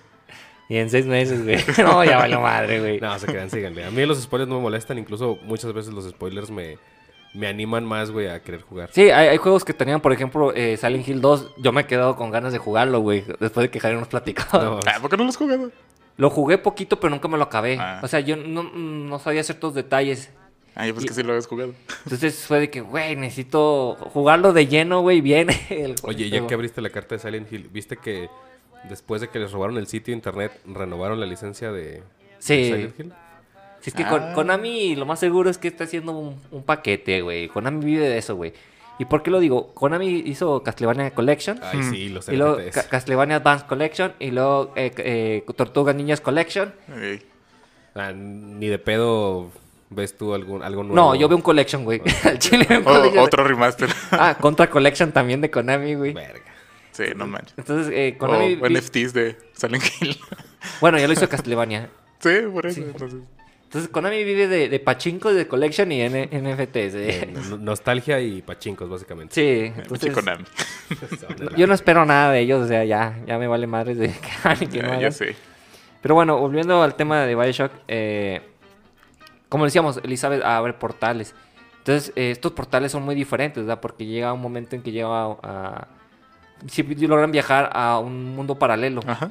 Y en seis meses, güey. [laughs] No, ya valió madre, güey. No, se quedan, síganle. A mí los spoilers no me molestan, incluso muchas veces los spoilers me, me animan más, güey, a querer jugar. Sí, hay, hay juegos que tenían, por ejemplo, eh, Silent Hill 2. Yo me he quedado con ganas de jugarlo, güey. Después de que Javier nos platicó. No, Ah, ¿por qué no lo has jugado? Lo jugué poquito, pero nunca me lo acabé. Ah. O sea, yo no, no sabía ciertos detalles. Ah, yo pues que sí lo habías jugado. Entonces fue de que, güey, necesito jugarlo de lleno, güey, bien. [laughs] el Oye, ya que abriste la carta de Silent Hill, ¿viste que después de que les robaron el sitio internet, renovaron la licencia de, Sí. de Silent Hill? Si es que con- Ah. Konami lo más seguro es que está haciendo un, un paquete, güey. Konami vive de eso, güey. ¿Y por qué lo digo? Konami hizo Castlevania Collection. Ay, sí, los Y luego. Ca- Castlevania Advance Collection. Y luego eh, eh, Tortugas Ninjas Collection. Ey. Ah, ni de pedo ves tú algún, algo nuevo. No, yo veo un Collection, güey. [laughs] Al chile veo un O- Collection. otro remaster. [laughs] Ah, Contra Collection también de Konami, güey. Verga. sí, no manches. Entonces, eh, O Konami... vi- NFTs de Silent Hill. Bueno, ya lo hizo Castlevania. [laughs] sí, por eso. Entonces, Entonces, Konami vive de, de pachinko, de collection y N- NFTs. Eh, eh. no- nostalgia y pachincos, básicamente. Sí, pinche entonces, Konami. [laughs] yo no espero nada de ellos, o sea, ya, ya me vale madres de que que no hagan. ya sé. Pero bueno, volviendo al tema de Bioshock, eh, como decíamos, Elizabeth abre portales. Entonces, eh, estos portales son muy diferentes, ¿verdad? Porque llega un momento en que llega a... a- sí, logran viajar a un mundo paralelo. Ajá.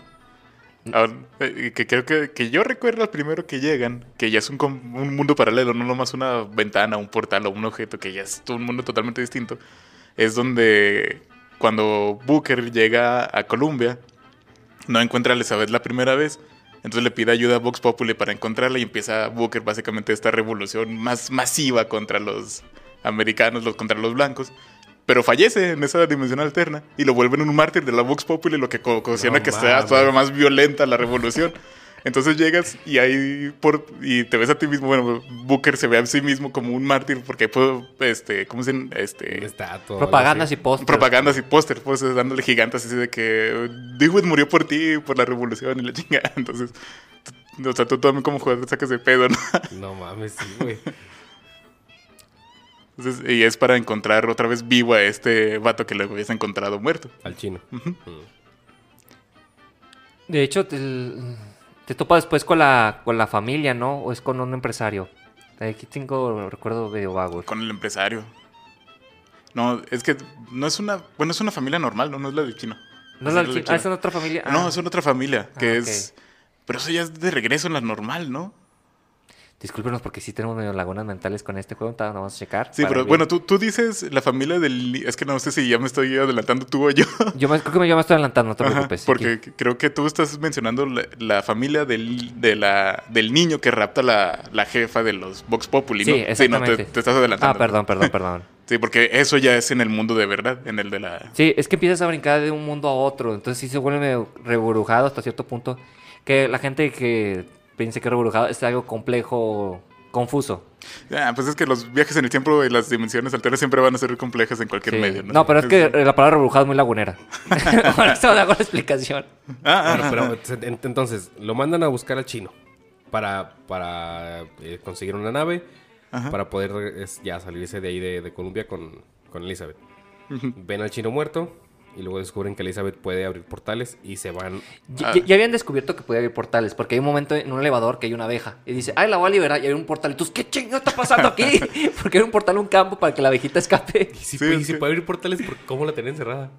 Ahora, eh, que creo que, que yo recuerdo al primero que llegan, que ya es un, un mundo paralelo, no nomás una ventana, un portal o un objeto, que ya es un mundo totalmente distinto. Es donde cuando Booker llega a Columbia, no encuentra a Elizabeth la primera vez, entonces le pide ayuda a Vox Populi para encontrarla y empieza Booker básicamente esta revolución más masiva contra los americanos, los, contra los blancos. Pero fallece en esa dimensión alterna y lo vuelven un mártir de la Vox Populi, lo que ocasiona No que sea todavía más violenta la revolución. Entonces llegas y ahí por y te ves a ti mismo, bueno, Booker se ve a sí mismo como un mártir porque este, ¿cómo se este estatua, Propagandas y posts. propagandas y póster, pues dándole gigantes así de que Dewey murió por ti, por la revolución y la chingada. [laughs] Entonces, o sea, tú también como jugador sacas de pedo, ¿no? No mames, sí, güey. Entonces, y es para encontrar otra vez vivo a este vato que lo habías encontrado muerto. Al chino. Mm. De hecho, te, te topa después con la, con la familia, ¿no? O es con un empresario. Aquí tengo recuerdo medio vago. Con el empresario. No, es que no es una, bueno, es una familia normal, no, no es la del chino. ¿No es la del del chi- ah, es chino. en otra familia. No, Ah, es una otra familia, que Ah, es... Pero eso ya es de regreso en la normal, ¿no? Discúlpenos porque sí tenemos medio lagunas mentales con este juego. ahorita Vamos a checar. Sí, pero ver. bueno, tú, tú dices la familia del... Es que no sé si ya me estoy adelantando tú o yo. Yo me, creo que me- yo me estoy adelantando, no te Ajá, preocupes. porque creo que tú estás mencionando la, la familia del, de la, del niño que rapta la, la jefa de los Vox Populi, Sí, ¿no? Sí, no, te, exactamente. te estás adelantando. Ah, perdón, perdón, perdón. [laughs] Sí, porque eso ya es en el mundo de verdad, en el de la... Sí, es que empiezas a brincar de un mundo a otro. Entonces sí se vuelve medio reburujado hasta cierto punto. Que la gente que piense que es reburujado es algo complejo, confuso. Ah, pues es que los viajes en el tiempo y las dimensiones alternas siempre van a ser complejas en cualquier Sí. medio, ¿no? No, pero es que la palabra reburujado es muy lagunera. [laughs] [laughs] Por eso hago la explicación. Ah, ah, Bueno, pero ent- entonces, lo mandan a buscar al chino para, para eh, conseguir una nave, Ajá. para poder es, ya salirse de ahí de, de Colombia con, con Elizabeth. Ven al chino muerto y luego descubren que Elizabeth puede abrir portales y se van. Ya, Ah. habían descubierto que podía haber portales, porque hay un momento en un elevador que hay una abeja y dice, ay, la voy a liberar y hay un portal. Y tú, ¿qué chingo está pasando aquí? [laughs] [laughs] porque hay un portal, un campo para que la abejita escape. Y si, Sí, puede- es y si que- puede abrir portales, ¿por ¿cómo la tenía encerrada?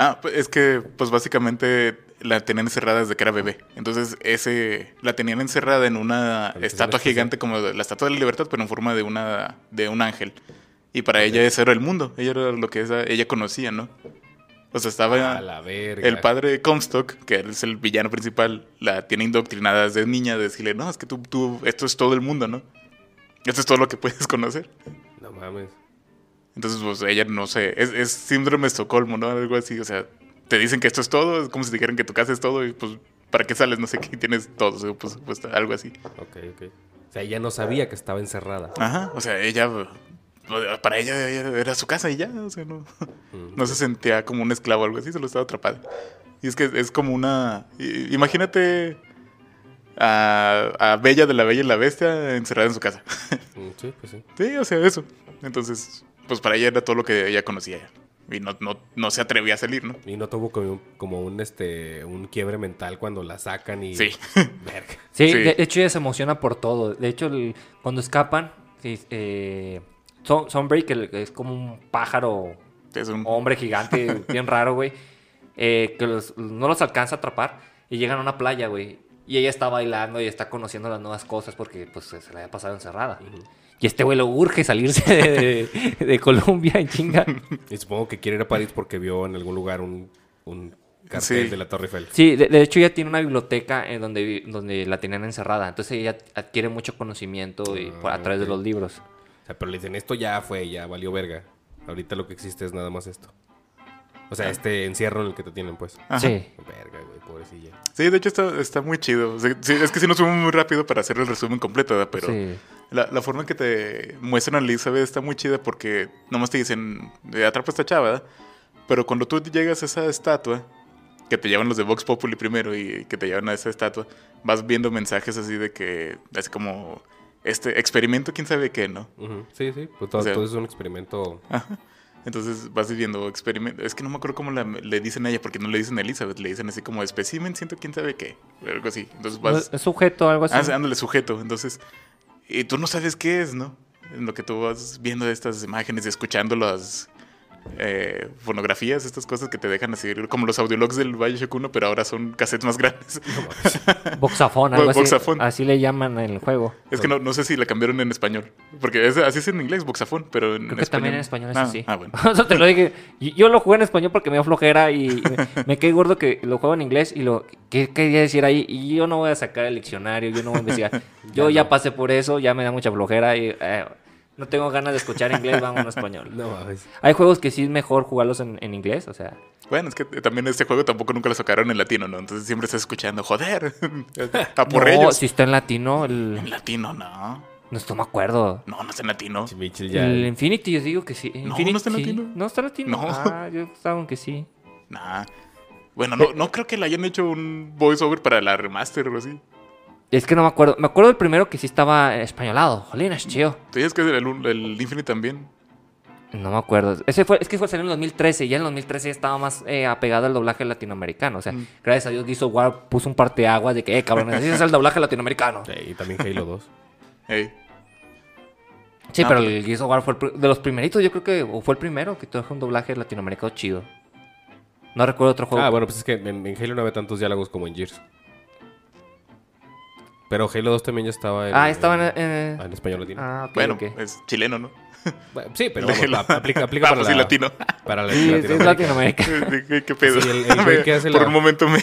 Ah, pues es que, pues básicamente la tenían encerrada desde que era bebé. Entonces, ese la tenían encerrada en una estatua gigante como la estatua de la libertad, pero en forma de una de un ángel. Y para ella ese era el mundo. Ella era lo que esa- ella conocía, ¿no? O sea, estaba A la verga. el padre de Comstock, que es el villano principal, la tiene indoctrinada desde niña de decirle, no, es que tú, tú, esto es todo el mundo, ¿no? Esto es todo lo que [laughs] puedes conocer. No mames. Entonces, pues ella no sé, es, es síndrome de Estocolmo, ¿no? Algo así, o sea, te dicen que esto es todo, es como si dijeran que tu casa es todo y pues, ¿para qué sales? No sé qué tienes todo, o sea, pues, pues, algo así. Ok, ok. O sea, ella no sabía que estaba encerrada. Ajá, o sea, ella, para ella era su casa y ya, o sea, no, no se sentía como un esclavo o algo así, solo estaba atrapada. Y es que es como una, imagínate a, a Bella de la Bella y la Bestia encerrada en su casa. Mm, Sí, pues sí. Sí, o sea, eso. Entonces, pues para ella era todo lo que ella conocía. Y no, no, no se atrevía a salir, ¿no? Y no tuvo como un, como un, este, un quiebre mental cuando la sacan y... Sí. [laughs] Verga. Sí, Sí. De, de hecho ella se emociona por todo. De hecho, el- cuando escapan, sí, eh, Son- Sunbreak, que es como un pájaro, Es un... hombre gigante, [laughs] bien raro, güey, eh, que los- no los alcanza a atrapar y llegan a una playa, güey. Y ella está bailando y está conociendo las nuevas cosas porque pues se le había pasado encerrada. Y este güey lo urge salirse de, de- de Colombia en chinga. Y supongo que quiere ir a París porque vio en algún lugar un, un cartel Sí. de la Torre Eiffel. Sí, de, de hecho ella tiene una biblioteca en donde, donde la tenían encerrada. Entonces ella adquiere mucho conocimiento y, por- a Ah, través de los libros. Sea, pero le dicen, esto ya fue, ya valió verga. Ahorita lo que existe es nada más esto. O sea, este encierro en el que te tienen, pues. Ajá. Sí. Verga, güey, pobrecilla. Sí, de hecho está, está muy chido. O sea, sí, es que si nos fuimos muy rápido para hacer el resumen completo, ¿verdad? Pero Sí. la, la forma en que te muestran a Elizabeth está muy chida porque nomás te dicen, "Eh, atrapa a esta chava, ¿verdad? Pero cuando tú llegas a esa estatua, que te llevan los de Vox Populi primero y que te llevan a esa estatua, vas viendo mensajes así de que, es como, este experimento, quién sabe qué, ¿no? Sí, sí. Pues todo, O sea- todo es un experimento. Ajá. Entonces vas viviendo experimento. Es que no me acuerdo cómo la- le dicen a ella, porque no le dicen a Elizabeth, le dicen así como espécimen, siento quién sabe qué, algo así. Entonces vas. Es sujeto, algo así. Ah, ándale, sujeto. Entonces, y tú no sabes qué es, ¿no? En lo que tú vas viendo de estas imágenes y escuchando las eh, fonografías, estas cosas que te dejan así, como los audiologs del Bioshock 1, pero ahora son cassettes más grandes. [laughs] Boxafón, algo así. Boxafón. Así le llaman en el juego. es que no, no sé si la cambiaron en español, porque es- así es en inglés, boxafón, pero en Creo que también en español es ah, así. Ah, bueno. [laughs] Eso te lo dije. Y- Yo lo jugué en español porque me dio flojera y me, me quedé gordo que lo juego en inglés y lo... ¿Qué quería decir ahí? Y yo no voy a sacar el diccionario, yo no voy a investigar. [laughs] Yo ya pasé por eso, ya me da mucha flojera y... eh, no tengo ganas de escuchar inglés, vamos en español. [laughs] No mames. Hay juegos que sí es mejor jugarlos en, en inglés, o sea... Bueno, es que también este juego tampoco nunca lo sacaron en latino, ¿no? Entonces siempre estás escuchando, joder, [laughs] a por no, ellos. si está en latino, el... En latino, no. No estoy me acuerdo. No, no está en latino. Mitchell ya. El Infinity, yo digo que sí. no Infinity, está en sí. latino. No está en latino. No. Ah, yo estaba que sí. Nah. Bueno, no, no creo que le hayan hecho un voiceover para la remaster o así. Es que no me acuerdo. Me acuerdo del primero que sí estaba españolado. Jolín, es chido. ¿Tú dices que el, el Infinite también? No me acuerdo. Ese fue, es que fue salió en 2013. Ya en 2013 ya estaba más eh, apegado al doblaje latinoamericano. O sea, gracias a Dios Gears of War puso un parteaguas de que, eh, cabrón, necesitas el doblaje latinoamericano. Sí, y también Halo 2. Ey. Sí, No, pero pero- el Gears of War fue el de los primeritos, yo creo que o fue el primero que trajo un doblaje latinoamericano chido. No recuerdo otro juego. Ah, bueno, pues es que en, en Halo no había tantos diálogos como en Gears. Pero Halo 2 también ya estaba en. Ah, estaba en... en, en- en español latino. Ah, ok, Bueno, ok. es chileno, ¿no? Bueno, sí, pero vamos, ap- aplica, aplica para, la, sí, latino. para la Sí, es, es Latinoamérica. ¿Qué, qué pedo? Sí, el- el [laughs] güey que hace Por la- un momento me,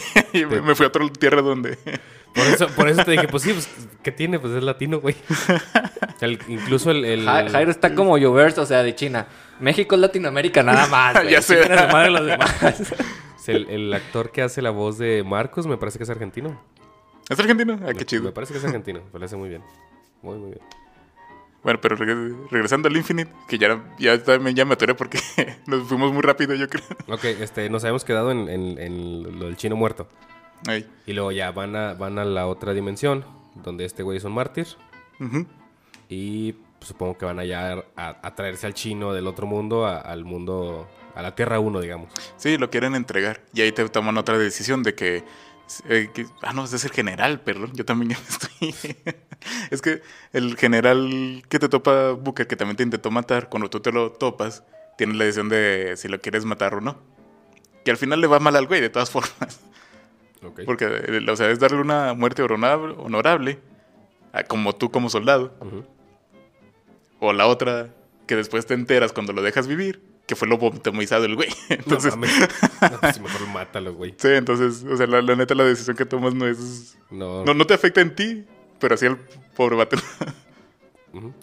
[laughs] me fui a otra tierra donde... [laughs] Por eso, por eso te dije, pues sí, pues, ¿qué tiene? Pues es latino, güey. El- incluso el... el- Ja- Jairo está como Yoverse, o sea, de China. México es Latinoamérica nada más. güey. Ya sé. Los demás. el, el actor que hace la voz de Marcos me parece que es argentino. ¿Es argentino? Ah, qué Me chido. parece que es argentino. Me parece muy bien. Muy, muy bien. Bueno, pero regre- regresando al Infinite, que ya, ya, ya me atoré porque [laughs] nos fuimos muy rápido, yo creo. Ok, este, nos habíamos quedado en, en- en lo del chino muerto. Ahí. Y luego ya van a, van a la otra dimensión, donde este güey es un mártir. Y pues, supongo que van allá a, a traerse al chino del otro mundo a- al mundo, a la Tierra 1, digamos. Sí, lo quieren entregar. Y ahí te toman otra decisión de que... eh, que- ah, no, ese es el general, perdón. Yo también ya me [laughs] estoy... es que el general que te topa Booker, que también te intentó matar, cuando tú te lo topas, tienes la decisión de si lo quieres matar o no. Que al final le va mal al güey, de todas [laughs] formas. Porque, eh, o sea, es darle una muerte honorable, honorable a- como tú como soldado. O la otra, que después te enteras cuando lo dejas vivir, que fue lo vomitomizado el güey. [laughs] Entonces, No, mames. No, pues, mejor mátalo, güey. [laughs] sí, entonces, o sea, la, la neta, la decisión que tomas no es. No, No, no te afecta en ti, pero sí al pobre vato.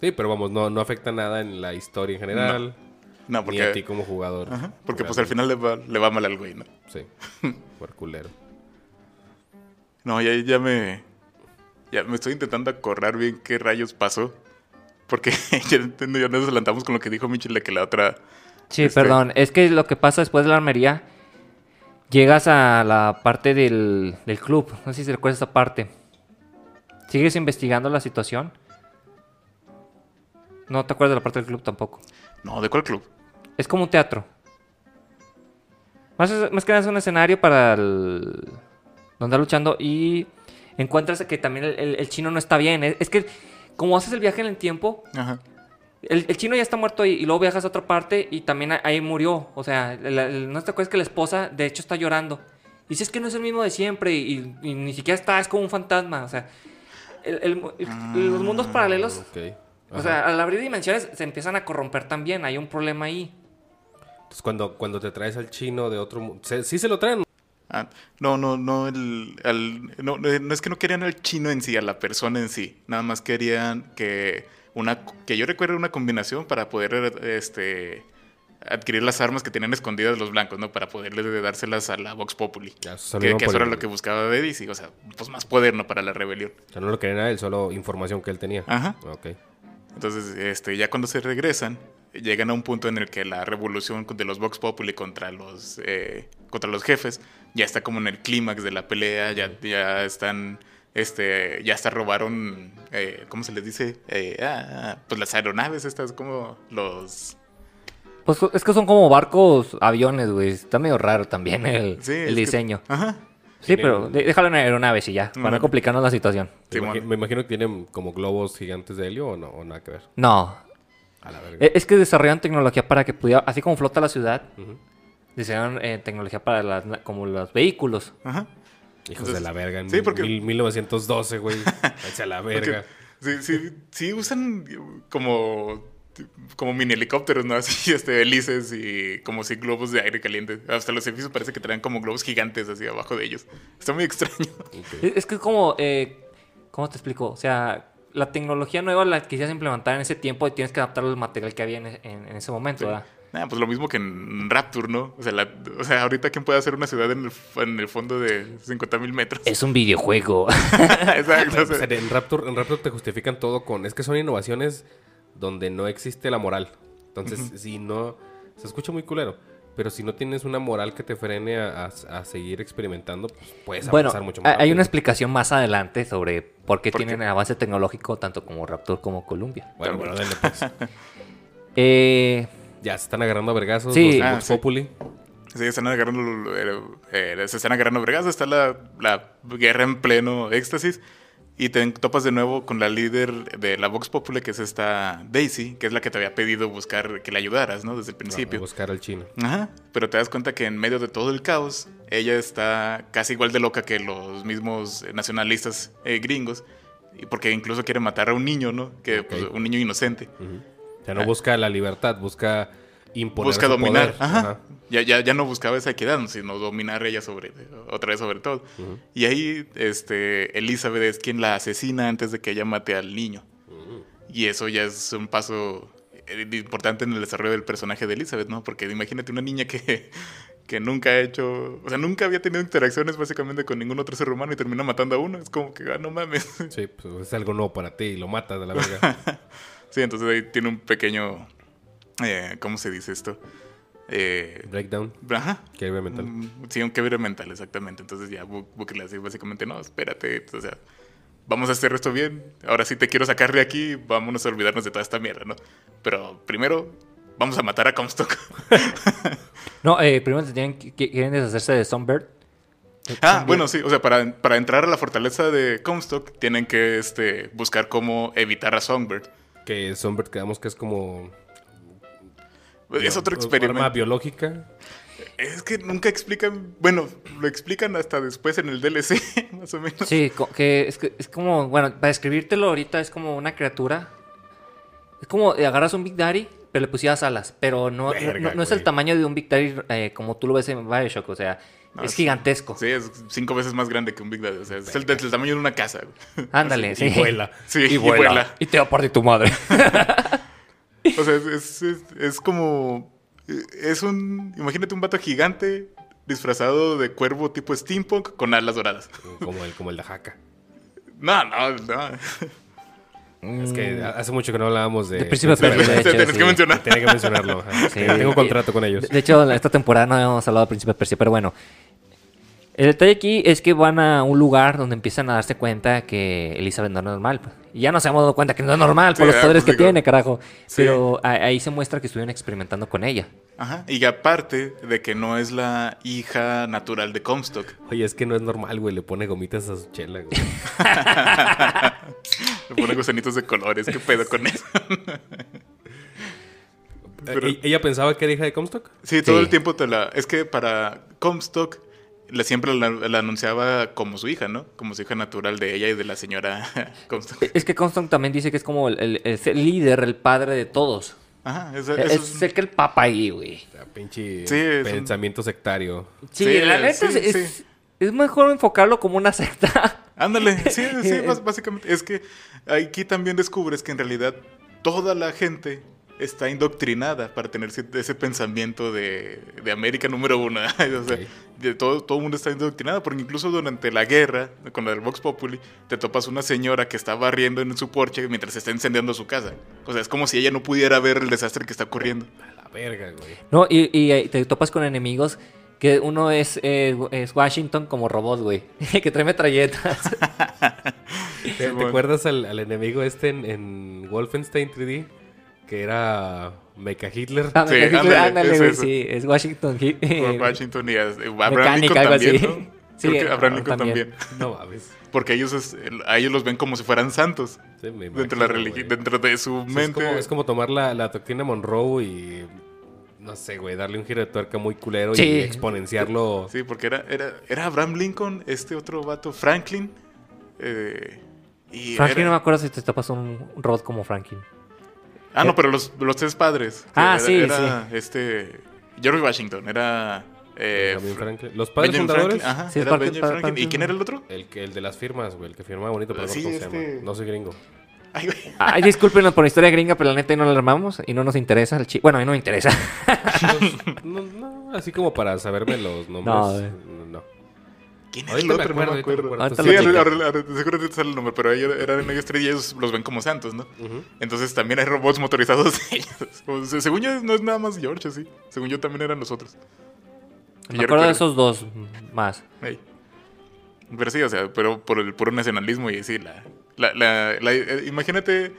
Sí, pero vamos, no, no afecta nada en la historia en general. no, Ni a ti porque. como jugador. Ajá, porque pues al final le va, le va mal al güey, ¿no? Sí, [laughs] por culero. No, ya, ya me. Ya me estoy intentando acordar bien qué rayos pasó. Porque ya, ya nos adelantamos con lo que dijo Mitchell de que la otra. Sí, Este- perdón. Es que lo que pasa después de la armería, llegas a la parte del, del club. No sé si se recuerda esa parte. ¿Sigues investigando la situación? No te acuerdas de la parte del club tampoco. No, ¿de cuál club? Es como un teatro. Más, más que nada es un escenario para el... donde estás luchando y encuentras que también el, el- el chino no está bien. Es, es que como haces el viaje en el tiempo, Ajá. El, el chino ya está muerto y luego viajas a otra parte y también a- ahí murió. O sea, el- el- no te acuerdas que la esposa de hecho está llorando. Y dices que no es el mismo de siempre y, y ni siquiera está, es como un fantasma. O sea, el- el- el- los mundos paralelos, Ok. o sea, al abrir dimensiones se empiezan a corromper también. Hay un problema ahí. Entonces, cuando, cuando te traes al chino de otro mundo. Sí se lo traen. Ah, no, no, no, el, al- no no es que no querían al chino en sí, a la persona en sí. Nada más querían que una que yo recuerdo una combinación para poder este adquirir las armas que tenían escondidas los blancos, ¿no? Para poderles dárselas a la Vox Populi. Ya, Que, eso era lo que buscaba Bedisi, o sea, pues más poder, ¿no? Para la rebelión. O sea, no lo quería él, solo información que él tenía. Ajá. Ok. Entonces, este, ya cuando se regresan, llegan a un punto en el que la revolución de los Vox Populi contra los, eh, contra los jefes ya está como en el clímax de la pelea, ya, ya están, este, ya hasta robaron, eh, ¿cómo se les dice? Eh, ah, ah, pues las aeronaves estas, como los... Pues es que son como barcos, aviones, güey. Está medio raro también el, Sí, el es que- diseño. Ajá. Sí, pero déjalo en aeronaves y ya, para no complicarnos la situación. Me, imagino que tienen como globos gigantes de helio o no, o nada que ver. No, A la verga. e- es que desarrollaron tecnología para que pudiera, así como flota la ciudad, diseñaron eh, tecnología para las, como los vehículos. Ajá. Hijos entonces- de la verga. En sí, porque- mil- 1912, güey. [laughs] Váyanse a la verga. Sí, sí, sí usan como, como mini helicópteros, ¿no? [laughs] Así, este, hélices y como si globos de aire caliente. Hasta los edificios parece que traen como globos gigantes así abajo de ellos. Está muy extraño. Es, que es como, eh, ¿cómo te explico? O sea, la tecnología nueva la quisieras implementar en ese tiempo y tienes que adaptar al material que había en, en- en ese momento, ¿verdad? Nah, pues lo mismo que en Rapture, ¿no? O sea, la- o sea ahorita ¿quién puede hacer una ciudad en el, en el fondo de 50 mil metros? Es un videojuego. [laughs] [laughs] Exacto. o sea, en, Raptor, en Raptor te justifican todo con... Es que son innovaciones donde no existe la moral. Entonces, si no... Se escucha muy culero. Pero si no tienes una moral que te frene a, a- a seguir experimentando, pues puedes bueno, avanzar mucho más hay rápido. una explicación más adelante sobre por qué ¿Por tienen qué? avance tecnológico tanto como Raptor como Columbia. Bueno, bueno, dale pues. [laughs] Eh, Ya, se están agarrando a vergazos Sí. los Ah, Vox sí. Populi. Sí, están agarrando, eh, eh, se están agarrando vergas, está la, la guerra en pleno éxtasis. Y te topas de nuevo con la líder de la Vox Populi, que es esta Daisy, que es la que te había pedido buscar que le ayudaras, ¿no? Desde el principio. buscar al chino. Ajá. Pero te das cuenta que en medio de todo el caos, ella está casi igual de loca que los mismos nacionalistas eh, gringos. Y porque incluso quiere matar a un niño, ¿no? Que, pues, un niño inocente. O sea, no busca la libertad, busca imponer busca dominar. poder. Ajá. Ya, ya, ya no buscaba esa equidad, sino dominar ella sobre, otra vez sobre todo. Y ahí este, Elizabeth es quien la asesina antes de que ella mate al niño. Y eso ya es un paso eh, importante en el desarrollo del personaje de Elizabeth, ¿no? Porque imagínate una niña que, [laughs] que nunca ha hecho, o sea, nunca había tenido interacciones básicamente con ningún otro ser humano y termina matando a uno. Es como que, ah, no mames. Sí, pues es algo nuevo para ti y lo matas de la [laughs] verga. Sí, entonces ahí tiene un pequeño, eh, ¿cómo se dice esto? Eh, Breakdown, ajá. quiebre mental. Mm, Sí, un quiebre mental, exactamente. Entonces ya Booker le hace básicamente, no, espérate, o sea, vamos a hacer esto bien. Ahora sí te quiero sacar de aquí, vámonos a olvidarnos de toda esta mierda, ¿no? Pero primero vamos a matar a Comstock. [laughs] no, eh, primero te tienen, quieren deshacerse de Sunbird. ah, bueno, sí, o sea, para, para entrar a la fortaleza de Comstock tienen que este, buscar cómo evitar a Songbird. Que Songbird, quedamos que es como... Es otro Arma experimento. biológica. Es que nunca explican, bueno, lo explican hasta después en el DLC, [laughs] más o menos. Sí, que es, que es como, bueno, para describírtelo ahorita es como una criatura. Es como eh, agarras un Big Daddy, pero le pusieras alas. Pero no, no- Verga, no, no es el tamaño de un Big Daddy eh, como tú lo ves en Bioshock. O sea, No, es gigantesco. Sí, es cinco veces más grande que un Big Daddy. O sea, es el, tamaño de una casa. [laughs] Ándale, [laughs] sí. Y vuela. Sí, Y vuela. Y te va a partir tu madre. [laughs] O sea, es, es, es- es como. Es un. Imagínate un vato gigante disfrazado de cuervo tipo steampunk con alas doradas. Como el, como el de Haka. No, no, no. Es que hace mucho que no hablábamos de... De Príncipe Persia, tienes sí. que mencionar. Que mencionarlo. Sí. Tengo contrato con ellos. De, hecho, esta temporada no habíamos hablado de Príncipe Persia, pero bueno. El detalle aquí es que van a un lugar donde empiezan a darse cuenta que Elizabeth no es normal. pues. Y ya nos hemos dado cuenta que no es normal por Sí, los poderes pues que digo, tiene, carajo. sí. Pero ahí se muestra que estuvieron experimentando con ella. Ajá. Y aparte de que no es la hija natural de Comstock. Oye, es que no es normal, güey. Le pone gomitas a su chela, güey. [laughs] Le pone gusanitos de colores. ¿Qué pedo con eso? Pero- Eh, ¿Ella pensaba que era hija de Comstock? Sí, todo Sí. el tiempo te la. Es que para Comstock la, siempre la, la anunciaba como su hija, ¿no? Como su hija natural de ella y de la señora [laughs] Comstock. Es que Constant también dice que es como el, el- es el líder, el padre de todos. Ajá, eso, Es, eso es- el que el papa ahí, güey. Pinche Sí, un- pensamiento sectario. Sí, Sí, la neta sí, es, sí. es- es mejor enfocarlo como una secta. [laughs] Ándale, sí, sí, bás- [laughs] básicamente. Es que aquí también descubres que en realidad toda la gente está indoctrinada para tener ese- pensamiento de, de América número uno. o sea. De todo, todo el mundo está indoctrinado, porque incluso durante la guerra, con la del Vox Populi, te topas una señora que está barriendo en su porche mientras se está incendiando su casa. O sea, es como si ella no pudiera ver el desastre que está ocurriendo. A la verga, güey. No, y, y, eh, te topas con enemigos que uno es, eh, es Washington como robot, güey. [laughs] que trae metralletas. ¿Te, acuerdas al, al enemigo este en, en Wolfenstein 3D? Que era Mecha Hitler. Ah, Sí, ándale, ándale, es güey, eso. sí. Es Washington. Hi- Con eh, Washington y a- Abraham mecánica, Lincoln algo también, así. ¿no? Sí, Creo que Abraham ah, Lincoln también. también. No mames. Porque ellos es- el- a ellos los ven como si fueran santos. Sí, me Dentro de, la imagino, dentro de su es, mente. como, es como tomar la, la doctrina Monroe y. No sé, güey, darle un giro de tuerca muy culero Sí. y exponenciarlo. Sí, porque era, era, era Abraham Lincoln, este otro vato, Franklin. eh, y Franklin, era- no me acuerdo si te topas un robot como Franklin. Ah, no, pero los, los tres padres. Ah, Era- sí, era Este. George Washington, era. eh, Benjamin Fra- Franklin. Los padres Benjamin fundadores. Franklin, Ajá, Sí, era Benjamin Franklin. ¿Y quién era el otro? El, que, el de las firmas, güey, el que firmaba bonito, pero no Sí, sé cómo se este- llama. No soy gringo. Ay, güey. Ay, discúlpenos por la historia gringa, pero la neta ahí no la armamos y no nos interesa el chi- Bueno, a mí no me interesa. [laughs] No, no, así como para saberme los nombres. No, No, güey. no. ¿Quién Ahorita el me otro? acuerdo, no me ahorita me acuerdo. acuerdo. Sí, ahora- seguro te sale el nombre, pero ellos eran ellos tres y ellos los ven como santos, ¿no? Entonces también hay robots motorizados de ellos. O sea, según yo, no es nada más George, sí. Según yo también eran los otros. Me yo acuerdo de esos dos más. Pero sí, o sea, pero por el puro nacionalismo y sí, la, la, la- la- eh, imagínate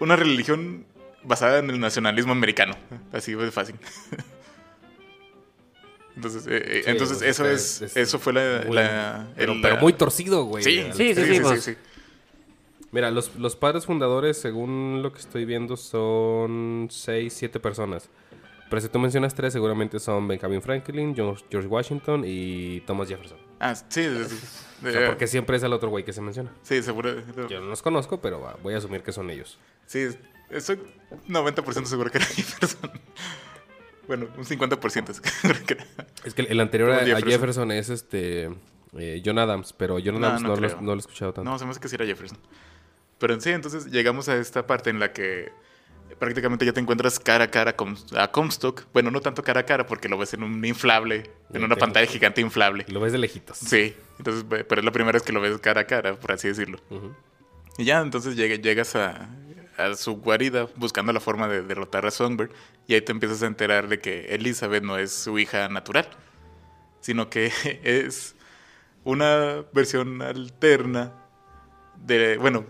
una religión basada en el nacionalismo americano, así de fácil. [laughs] Entonces, eh, eh, Sí, entonces eso es, es eso fue la, muy- la- Pero, el- pero la- muy torcido, güey. Sí, Sí, sí, sí, pues. Mira, los, los padres fundadores, según lo que estoy viendo, son 6, 7 personas. Pero si tú mencionas tres, seguramente son Benjamin Franklin, George, George Washington y Thomas Jefferson. Ah, sí, sí, sí. O sea, Eh, porque siempre es el otro güey que se menciona. sí, seguro. Yo no los conozco, pero va, voy a asumir que son ellos. Sí, estoy 90% seguro que era Jefferson. Bueno, un 50% seguro que [laughs] era. Es que el, anterior a, Jefferson. Es este eh, John Adams, pero John No, Adams no no, lo, creo. no lo he escuchado tanto. No, se me hace que sí era Jefferson. Pero en sí, entonces llegamos a esta parte en la que prácticamente ya te encuentras cara a cara con, a Comstock. Bueno, no tanto cara a cara porque lo ves en un inflable, en una pantalla gigante inflable. Lo ves de lejitos. Sí, entonces, pero es la primera vez que lo ves cara a cara, por así decirlo. Y ya, entonces llega- llegas a, a su guarida buscando la forma de derrotar a Songbird y ahí te empiezas a enterar de que Elizabeth no es su hija natural, sino que [laughs] es una versión alterna de, bueno,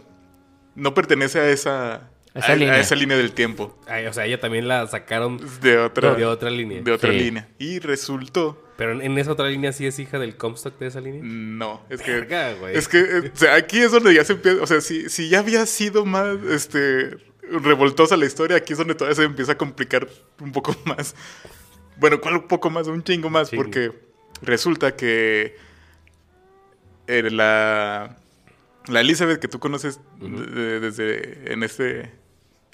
no pertenece a esa, Esa a, línea. a esa línea del tiempo, Ay, o sea, ella también la sacaron de otra, de otra línea. de otra Sí. línea. Y resultó, Pero en, esa otra línea sí es hija del Comstock de esa línea. no, es que... Verga. Es que eh, o sea, aquí es donde ya se empieza, o sea, si, si ya había sido más este revoltosa la historia, aquí es donde todavía se empieza a complicar un poco [laughs] más. Bueno, ¿cuál un poco más? Un chingo más, Chingo. porque resulta que eh, la, la Elizabeth que tú conoces de- desde en este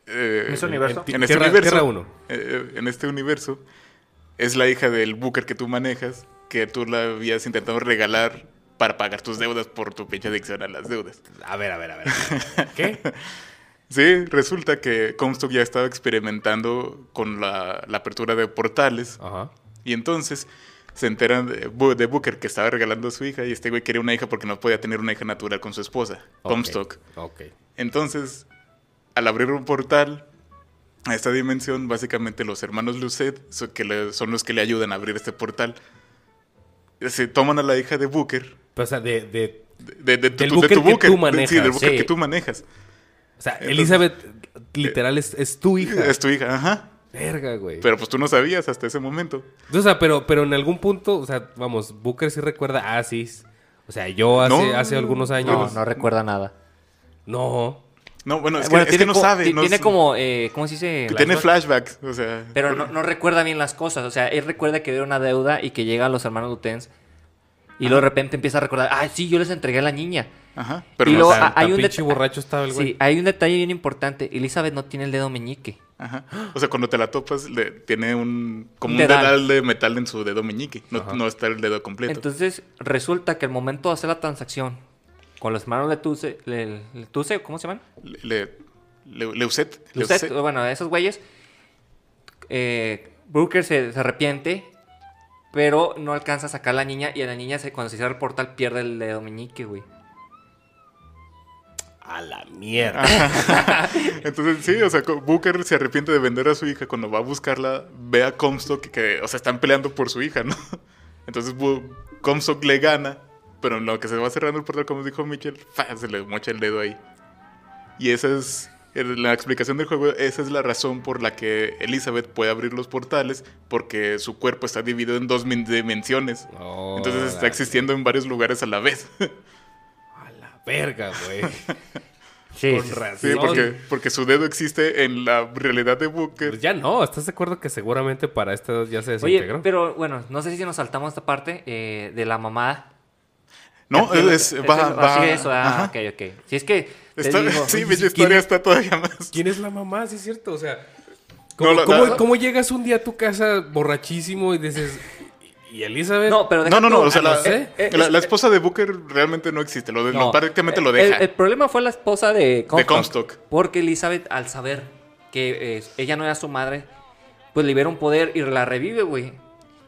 eh, ¿En ese universo? En en este Tierra- universo, Tierra uno. eh, en este universo es la hija del Booker que tú manejas, que tú la habías intentado regalar para pagar tus deudas por tu pinche adicción a las deudas. A ver, a ver, a ver. [laughs] ¿Qué? Sí, resulta que Comstock ya estaba experimentando con la, la apertura de portales Ajá. y entonces se enteran de, Booker que estaba regalando a su hija y este güey quería una hija porque no podía tener una hija natural con su esposa, Comstock. Ok. Entonces, al abrir un portal a esta dimensión, básicamente los hermanos Lucet so- que le- son los que le ayudan a abrir este portal. Se toman a la hija de Booker, Pero, o sea, de, de- de, de- de Del tu, de Booker que tú manejas, sí, del Booker sí. que tú manejas. O sea, Entonces- Elizabeth literal es, es tu hija. Es tu hija, ajá. Verga, güey. Pero pues tú no sabías hasta ese momento. O sea, pero, pero en algún punto, o sea, vamos, Booker sí recuerda, ah, sí. O sea, yo hace, No, hace algunos No, años. no recuerda nada. No. No, bueno, es, Eh, Bueno, que, es que tiene no como- sabe. no tiene como, eh, ¿cómo se dice? que tiene flashbacks, o sea. Pero no, no recuerda bien las cosas. O sea, él recuerda que ve una deuda y que llega a los hermanos Lutens. Y luego de repente empieza a recordar, ah, sí, yo les entregué a la niña. Ajá. Pero Y no luego, sabe. hay Tan un pinche borracho estaba el güey. Sí, hay un detalle bien importante. Elizabeth no tiene el dedo meñique. Ajá. O sea, cuando te la topas, le, tiene un. Como Un un dedal. de metal en su dedo meñique. No, no está el dedo completo. Entonces, resulta que al momento de hacer la transacción con los hermanos Letuse, le, Letuse, ¿cómo se llaman? Le- le- Leu- Leucet. Lucet, Leucet. bueno, esos güeyes. Eh, Brooker se, se arrepiente, pero no alcanza a sacar a la niña. Y a la niña, se, cuando se cierra el portal, pierde el dedo meñique, güey. A la mierda. [laughs] Entonces, sí, o sea, Booker se arrepiente de vender a su hija. Cuando va a buscarla, ve a Comstock que, o sea, están peleando por su hija, ¿no? [laughs] Entonces, Comstock le gana, pero en lo que se va cerrando el portal, como dijo Mitchell, ¡fa! se le mocha el dedo ahí. Y esa es la explicación del juego. Esa es la razón por la que Elizabeth puede abrir los portales, porque su cuerpo está dividido en dos dimensiones. Oh, Entonces, está existiendo en varios lugares a la vez. A la verga, güey. [laughs] Sí, Con razón. Sí, porque, porque su dedo existe en la realidad de Booker. Pues ya no, ¿estás de acuerdo que seguramente para este ya se Oye, desintegró? pero bueno, no sé si nos saltamos esta parte eh, de la mamá. No, Es- es, va, es- va. así eso, ah, ajá. ok, ok. Si es que Está- digo, [laughs] sí, mi ¿quién historia es? está todavía más. ¿Quién es la mamá? Sí, es cierto. O sea, ¿cómo, No, la- cómo- la- cómo llegas un día a tu casa borrachísimo y dices, ¿y Elizabeth? no, pero deja No, no, no, o sea, ah, no la, sé. eh, la- la esposa de Booker realmente no existe, lo, de, lo No, prácticamente lo el- deja. El, problema fue la esposa de Comstock. Comstock. Porque Elizabeth, al saber que eh, ella no era su madre, pues libera un poder y la revive, güey.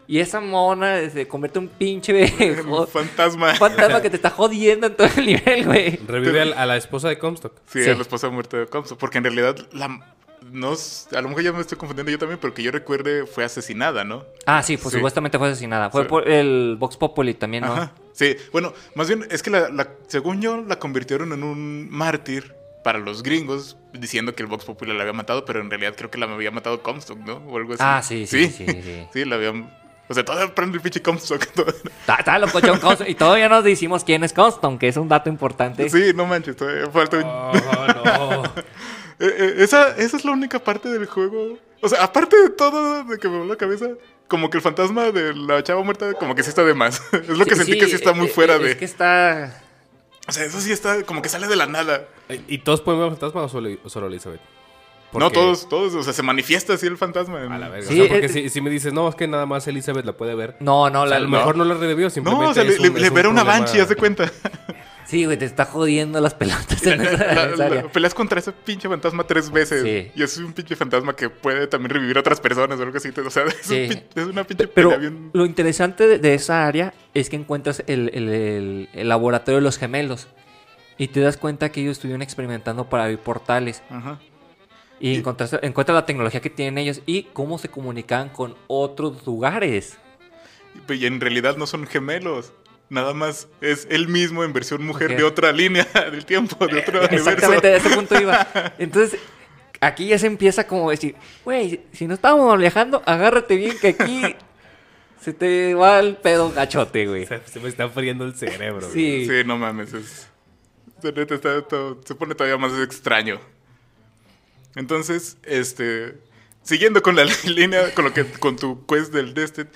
Y esa mona se convierte en un pinche [laughs] Un fantasma. fantasma que te está jodiendo en todo el nivel, güey. Revive a, la- a la esposa de Comstock. Sí, Sí. es la esposa muerta de Comstock, porque en realidad la no a lo mejor ya me estoy confundiendo yo también, pero que yo recuerde fue asesinada, ¿no? Ah, sí, pues Sí. supuestamente fue asesinada. Fue Sí. por el Vox Populi también, ¿no? Ajá. Sí, bueno, más bien es que la, la- según yo la convirtieron en un mártir para los gringos, diciendo que el Vox Populi la había matado, pero en realidad creo que la había matado Comstock, ¿no? O algo así. Ah, sí, sí, sí, sí. Sí, [laughs] la habían... O sea, todavía prende el pinche Comstock. [laughs] Está, locochón Comstock. Y todavía nos decimos quién es Comstock, que es un dato importante. Sí, no manches, todavía falta un... Oh, no. [laughs] Eh, eh, esa, esa es la única parte del juego. O sea, aparte de todo de que me voló la cabeza, como que el fantasma de la chava muerta, como que sí está de más. [laughs] es lo que sentí que sí está muy eh, fuera eh, de. Es que está... O sea, eso sí está como que sale de la nada. ¿Y todos pueden ver fantasma o solo, o solo Elizabeth? No, todos, todos. O sea, se manifiesta así el fantasma. A la verga. Sí, o sea, porque eh, si, si me dices, no, es que nada más Elizabeth la puede ver. No, no, O sea, la, a lo mejor no la revivió, simplemente No, o sea, le, un- le, verá una banshee, haz de cuenta. [laughs] Sí, güey, te está jodiendo las pelotas en [laughs] esa, La- en esa la- área. peleas contra ese pinche fantasma tres veces. Sí. Y es un pinche fantasma que puede también revivir a otras personas o algo así. O sea, [laughs] es, un Sí. pin- es una pinche Pero pelea bien. lo interesante de, de esa área es que encuentras el, el- el- el laboratorio de los gemelos. Y te das cuenta que ellos estuvieron experimentando para abrir portales. Ajá. Y encuentras la tecnología que tienen ellos y cómo se comunicaban con otros lugares. Y en realidad no son gemelos. Nada más es él mismo en versión mujer de otra línea [laughs] del tiempo, de otro Exactamente, a universo. ese punto iba. [laughs] Entonces, aquí ya se empieza como decir, güey, si no estábamos viajando, agárrate bien que aquí [laughs] se te va el pedo gachote, güey. Se, se me está friendo el cerebro. güey. Sí. Sí, no mames. Es, se, neta está todo- se pone todavía más extraño. Entonces, este. Siguiendo con la [laughs] línea, con lo que con tu quest del Destin,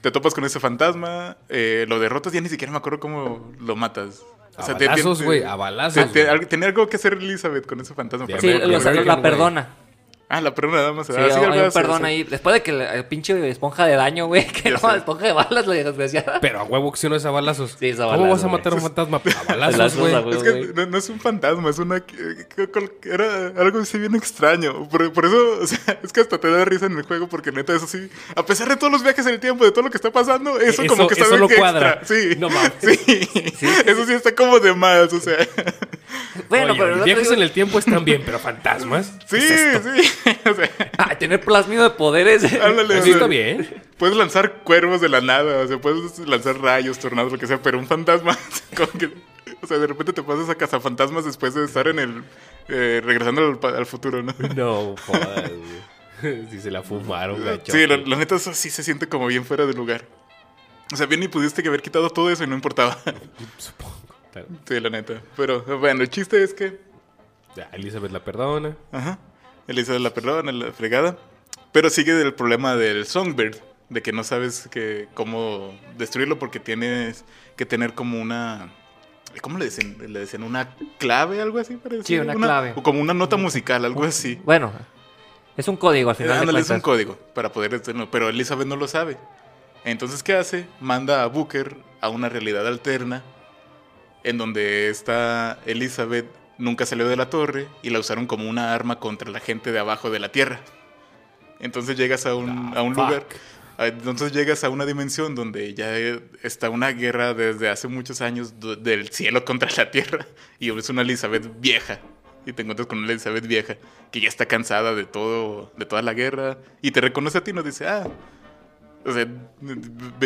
te topas con ese fantasma, eh, lo derrotas, ya ni siquiera me acuerdo cómo lo matas. A te- balazos, güey, te- a balazos, tenía algo que hacer Elizabeth con ese fantasma. Sí, pero Sí, lo- la perdona. Ah, la nada más. Sí, Ah, sí, hay algo un así, perdón sí. ahí. Después de que la el pinche esponja de daño, güey, [laughs] que Ya no, sé. esponja de balas, la desgraciada. Pero a huevo que si no es a balazos. Sí, es a ¿Cómo balazos, vas a matar a un fantasma? A [laughs] balazos, güey. Es que no, no es un fantasma, es una... Era algo así bien extraño. Por, por eso, o sea, [laughs] es que hasta te da risa en el juego, porque neta, eso sí... A pesar de todos los viajes en el tiempo, de todo lo que está pasando, eso, Eso- como que está eso bien lo cuadra. extra. Sí. No mames. Sí. Eso sí está como de más, o sea... Bueno, Oye, pero los viajes digo- en el tiempo están bien, pero fantasmas. [laughs] Sí, sí. [laughs] O sea, Ah, tener plasmido de poderes. [laughs] ándale, Eso está bien. Puedes lanzar cuervos de la nada, o sea, puedes lanzar rayos, tornados, lo que sea, pero un fantasma, como que, o sea, de repente te pasas a cazafantasmas después de estar en el, eh, regresando al, pa- al futuro, ¿no? No, güey. Si se la fumaron, gacho. Sí, la, la neta eso sí se siente como bien fuera de lugar. O sea, bien y pudiste que haber quitado todo eso y no importaba. Supongo. Claro. Sí, la neta. Pero bueno, el chiste es que, Ya, Elizabeth la perdona. ajá, Elizabeth la perdona, la fregada, pero sigue el problema del Songbird, de que no sabes que cómo destruirlo porque tienes que tener como una ¿Cómo le decían? ¿Le decían una clave, algo así? parece? Sí, una clave. O como una nota musical, algo así. Bueno, es un código al Eh, final de Ándale, es un código para poder hacerlo, pero Elizabeth no lo sabe. Entonces, ¿qué hace? Manda a Booker a una realidad alterna en donde está Elizabeth nunca salió de la torre y la usaron como una arma contra la gente de abajo de la tierra. Entonces llegas a un, a un lugar, entonces llegas a una dimensión donde ya está una guerra desde hace muchos años del cielo contra la tierra y es una Elizabeth vieja. Y te encuentras con una Elizabeth vieja que ya está cansada de todo, de toda la guerra y te reconoce a ti y nos dice, ah, o sea,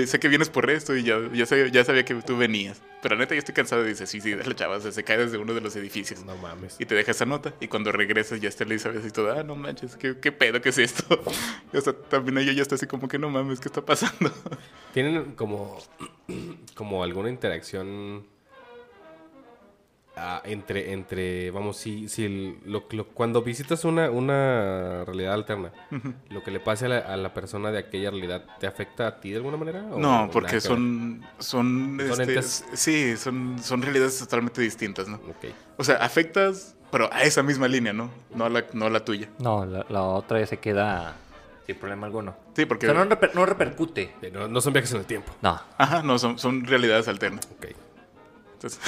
sé que vienes por esto y ya, ya, sabía, ya sabía que tú venías. Pero neta, yo estoy cansado y dice, sí, sí, dale, chava, o sea, se cae desde uno de los edificios. No mames. Y te deja esa nota. Y cuando regresas ya está Elizabeth y todo, ah, no manches, ¿qué, qué pedo que es esto? [laughs] Y hasta también ella ya está así como que no mames, ¿qué está pasando? ¿Tienen como, [clears throat] como alguna interacción ah, entre, entre, vamos, si, si el- lo- lo- cuando visitas una, una realidad alterna, lo que le pase a la, a la persona de aquella realidad, ¿te afecta a ti de alguna manera? o No, porque son, son, Son este, sí, son, son realidades totalmente distintas, ¿no? Ok. O sea, afectas, pero a esa misma línea, ¿no? No a la, no a la tuya. No, la, la otra ya se queda sin problema alguno. Sí, O porque, sea, no, reper- no repercute. No, no son viajes en el tiempo. No. ajá, no, son, son realidades alternas. Ok. Entonces,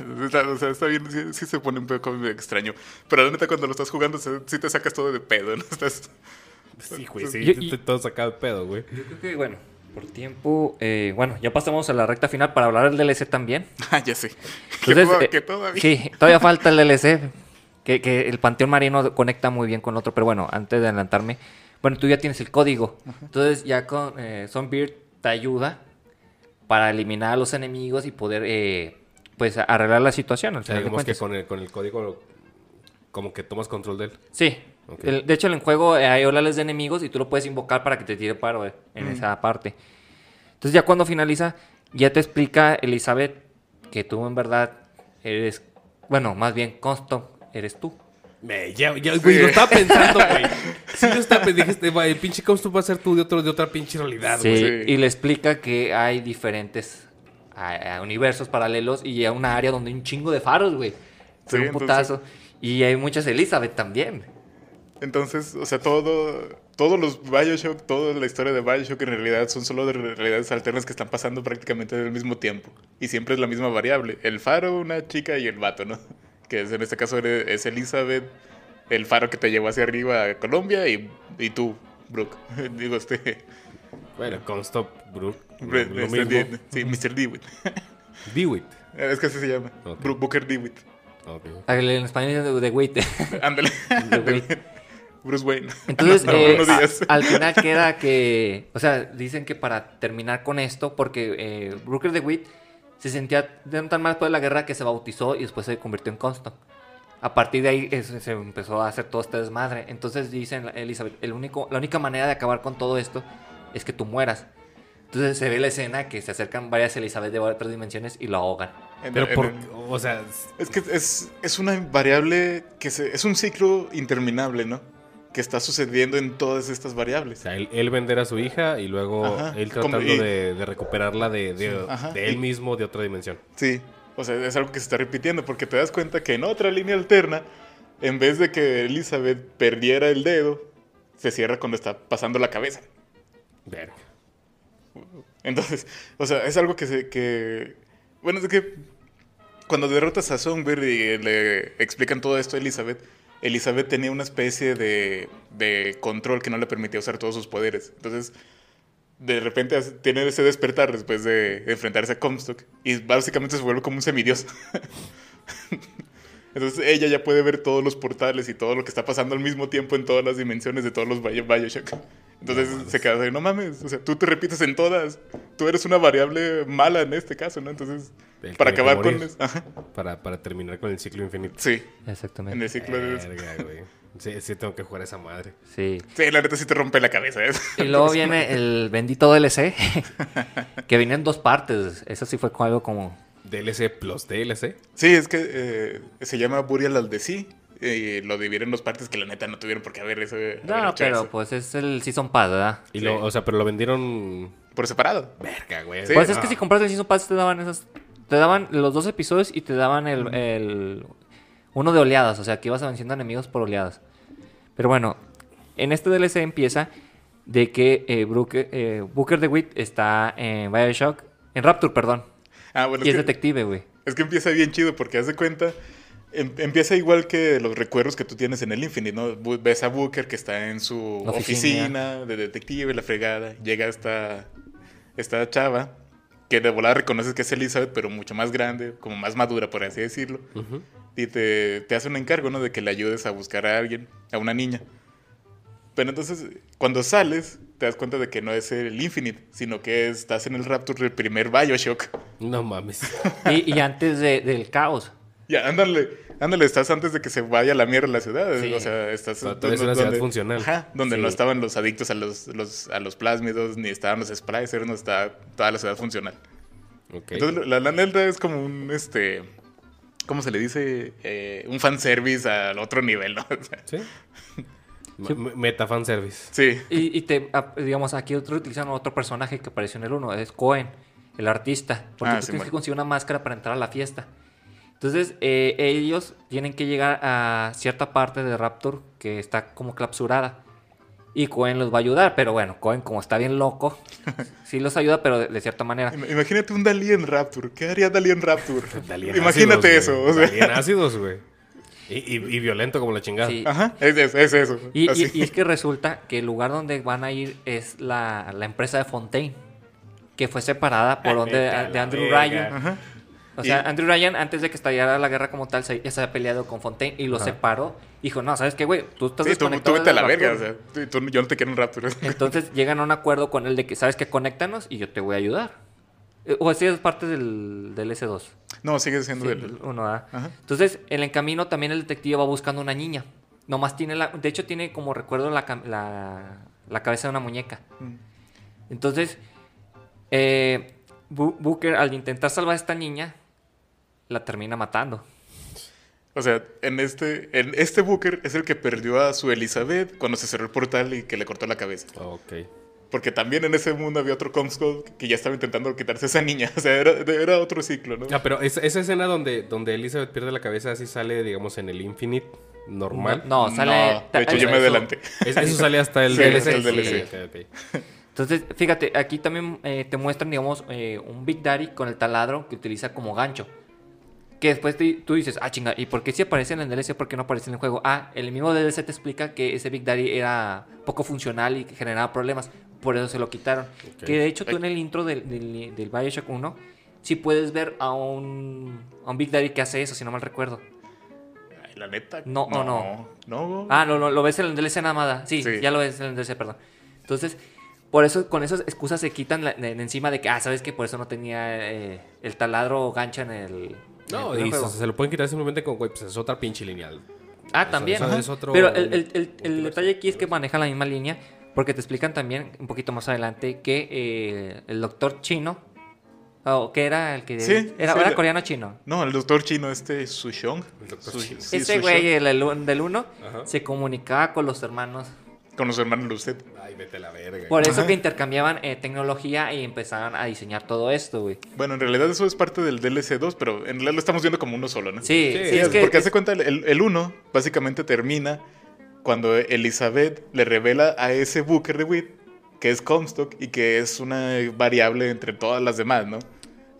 [laughs] está, o sea, está bien, sí, sí se pone un poco extraño. Pero la neta, cuando lo estás jugando, se- sí te sacas todo de pedo, ¿no? [laughs] Estás... Sí, güey, sí. Yo- estoy todo sacado de pedo, güey. Yo creo que, bueno, por tiempo. eh, bueno, ya pasamos a la recta final para hablar del DLC también. [laughs] Ah, ya sé. Entonces, eh, que todavía... Sí, todavía falta el DLC. Que, que el Panteón Marino conecta muy bien con otro. Pero bueno, antes de adelantarme. Bueno, tú ya tienes el código. Entonces ya con eh, Zombie te ayuda para eliminar a los enemigos y poder pues pues arreglar la situación. Al O sea, final de digamos que con el, con el código como que tomas control de él. Sí. El- de hecho, en el juego eh, hay olales de enemigos y tú lo puedes invocar para que te tire paro eh, en esa parte. Entonces, ya cuando finaliza, ya te explica Elizabeth que tú en verdad eres. Bueno, más bien, Constant, eres tú. Me, ya, ya, güey, lo estaba pensando, güey. [laughs] Sí, lo estaba pensando. Dijiste, "Va, el pinche Comstop va a ser tú de, otro, de otra pinche realidad, Sí, güey. Sí. y le explica que hay diferentes a- a universos paralelos y hay una área donde hay un chingo de faros, güey. Sí, Son un entonces- putazo. Y hay muchas Elizabeth también. Entonces, o sea, todo, todos los Bioshock, toda la historia de Bioshock en realidad son solo de realidades alternas que están pasando prácticamente al mismo tiempo. Y siempre es la misma variable. El faro, una chica y el vato, ¿no? Que es, en este caso es Elizabeth, el faro que te llevó hacia arriba a Colombia y, y tú, Brooke. [laughs] Digo, este... Bueno, Comstop, Brook, lo, lo este mismo. Sí, Mr. Dewitt. [laughs] Dewitt. es que así se llama. Booker Dewitt. Ok. En español es de, Wait. [laughs] Ándale. [laughs] Bruce Wayne. Entonces, No, eh, a- al final queda que, o sea, dicen que para terminar con esto, porque eh, Brooker de Witt se sentía tan mal después de la guerra que se bautizó y después se convirtió en Constant. A partir de ahí es- se empezó a hacer todo este desmadre. Entonces dicen, Elizabeth, el único, la única manera de acabar con todo esto es que tú mueras. Entonces se ve la escena que se acercan varias Elizabeth de otras dimensiones y lo ahogan. En- Pero en- por, en- o sea, Es que es, es una variable que se, es un ciclo interminable, ¿no? Que está sucediendo en todas estas o variables. sea, él, él vender a su hija y luego Ajá, él como- tratando y- de, de recuperarla de, de, Ajá, de él y- mismo de otra dimensión. Sí, o sea, es algo que se está repitiendo porque te das cuenta que en otra línea alterna, en vez de que Elizabeth perdiera el dedo, se cierra cuando está pasando la cabeza. Verga. Entonces, [laughs] o sea, es algo que se... Que, bueno, es que cuando derrotas a Songbird y le explican todo esto a Elizabeth, Elizabeth tenía una especie de, de control que no le permitía usar todos sus poderes. Entonces, de repente tiene ese despertar después de enfrentarse a Comstock y básicamente se vuelve como un semidios. [laughs] Entonces ella ya puede ver todos los portales y todo lo que está pasando al mismo tiempo en todas las dimensiones de todos los Bio- Bioshock. Entonces se queda así, no mames, o sea, tú te repites en todas. Tú eres una variable mala en este caso, ¿no? Entonces, El para acabar con... morir. es- Ajá, Para, para terminar con el ciclo infinito. sí, en Exactamente. el ciclo de... Verga, güey. Sí, sí tengo que jugar a esa madre. Sí. Sí, la neta sí te rompe la cabeza. ¿eh? Y luego [laughs] viene el bendito DLC, [laughs] que viene en dos partes. Eso sí fue algo como... DLC plus DLC. Sí, es que eh, se llama Burial al de sí. Y lo dividieron en dos partes que la neta no tuvieron por qué haber eso. haber No, hecho pero eso. pues es el Season Pass, ¿verdad? Y Sí. lo, o sea, pero lo vendieron. Por separado. Verga, güey. Sí. Pues es que si compras el Season Pass te daban esas... Te daban los dos episodios y te daban el... el- uno de oleadas, o sea, que ibas venciendo enemigos por oleadas. Pero bueno, en este DLC empieza de que eh, Brooke- eh, Booker DeWitt está en Bioshock... En Rapture, perdón. Ah, bueno, Y es es que, detective, güey. es que empieza bien chido porque hace cuenta. Em- empieza igual que los recuerdos que tú tienes en el Infinite, ¿no? Ves a Booker que está en su oficina. oficina. de detective, la fregada. Llega esta, esta chava que de volada reconoces que es Elizabeth, pero mucho más grande, como más madura, por así decirlo. Ujú. Y te, te hace un encargo, ¿no? De que le ayudes a buscar a alguien, a una niña. Pero entonces, cuando sales, te das cuenta de que no es el Infinite, sino que estás en el Rapture del primer Bioshock. No mames. [laughs] Y, y antes de- del caos. Ya, ándale, ándale, estás antes de que se vaya a la mierda la ciudad. Sí. O sea, estás... Pero todavía es una ciudad funcional. Ajá, donde Sí. no estaban los adictos a los, los- a los plásmidos, ni estaban los splicers, no estaba toda la ciudad funcional. Ok. Entonces, la, la neta es como un, este... ¿Cómo se le dice? Eh, un fanservice al otro nivel, ¿no? [laughs] O sea, ¿Sí? [laughs] Me- Meta fan service. sí. Y, y te, digamos, aquí otro, utilizan otro personaje que apareció en el 1, es Cohen, el artista. Porque Ah, tú sí, tienes bueno. que conseguir una máscara para entrar a la fiesta. Entonces, eh, ellos tienen que llegar a cierta parte de Raptor que está como clausurada. Y Cohen los va a ayudar, pero bueno, Cohen como está bien loco, [laughs] sí los ayuda, pero de, de cierta manera. Im- Imagínate un Dalí en Rapture. ¿Qué haría Dalí en Rapture? [laughs] Dalí en Imagínate ácidos, eso. güey. o sea. Dalí en [laughs] ácidos, güey. Y, y- y violento como la chingada. Sí. Ajá, es, eso, es eso. Y, y- así. y es que resulta que el lugar donde van a ir es la, la empresa de Fontaine, que fue separada por donde, Vete a de Andrew. Ryan. Ajá. O sea, Andrew Ryan, antes de que estallara la guerra como tal, se, se había peleado con Fontaine y lo separó. Dijo, no, ¿sabes qué, güey? Tú estás Sí, tú, tú desconectado vete a del la verga. O Raptor". sea, tú- tú- yo no te quiero en Rapture. [laughs] Entonces llegan a un acuerdo con él de que, ¿sabes qué? Conéctanos y yo te voy a ayudar. Eh, O así es parte del, del S2. No, sigue siendo Sí, del. del uno, ¿verdad? Ajá. Entonces, en el camino también el detective va buscando una niña. Nomás tiene la... De hecho, tiene como recuerdo la, la, la cabeza de una muñeca. Mm. Entonces, eh, Booker, al intentar salvar a esta niña, la termina matando. O sea, en este, en este Booker es el que perdió a su Elizabeth cuando se cerró el portal y que le cortó la cabeza. Ok. Porque también en ese mundo había otro Comscott que ya estaba intentando quitarse a esa niña. [laughs] O sea, era, era otro ciclo, ¿no? Ah, pero esa, esa escena donde, donde Elizabeth pierde la cabeza así sale, digamos, en el Infinite normal. No, no, sale... No, de hecho, yo me eso- adelanté. Es- eso [laughs] sale hasta el Sí, DLC. hasta el Sí, DLC. ok. Entonces, fíjate, aquí también eh, te muestran, digamos, eh, un Big Daddy con el taladro que utiliza como gancho. Que después te- tú dices, ah, chinga, ¿y por qué si aparece en el DLC? ¿Por qué no aparece en el juego? Ah, el mismo DLC te explica que ese Big Daddy era poco funcional y que generaba problemas. Por eso se lo quitaron. Que de hecho tú en el intro del, del, del Bioshock 1, sí puedes ver a un, a un Big Daddy que hace eso, si no mal recuerdo. La neta. No, no. no. No. Ah, no, no, lo ves en el DLC nada más. Sí, Sí. ya lo ves en el DLC, perdón. Entonces, por eso, con esas excusas se quitan la- de, de encima de que, ah, ¿sabes que Por eso no tenía eh, el taladro o gancha en el. No, y se, se lo pueden quitar simplemente con, güey, pues es otra pinche lineal. Ah, eso- también. eso ajá. es otro Pero el, el- el- detalle aquí es que manejan la misma línea, porque te explican también un poquito más adelante que eh, el doctor chino, o que era el que. Sí, era, sí, era coreano chino. No, el doctor chino este Sushong. El doctor Su- sí, Ese güey, el, el- del uno, Ajá. se comunicaba con los hermanos Con los hermanos Lucet. Ay, vete a la verga. Por eso Ajá. que intercambiaban eh, tecnología y empezaban a diseñar todo esto, güey. Bueno, en realidad eso es parte del DLC 2, pero en realidad lo estamos viendo como uno solo, ¿no? Sí, Sí, sí, es que... Porque es- hace cuenta, el- el 1 básicamente termina cuando Elizabeth le revela a ese Booker de Witt que es Comstock y que es una variable entre todas las demás, ¿no?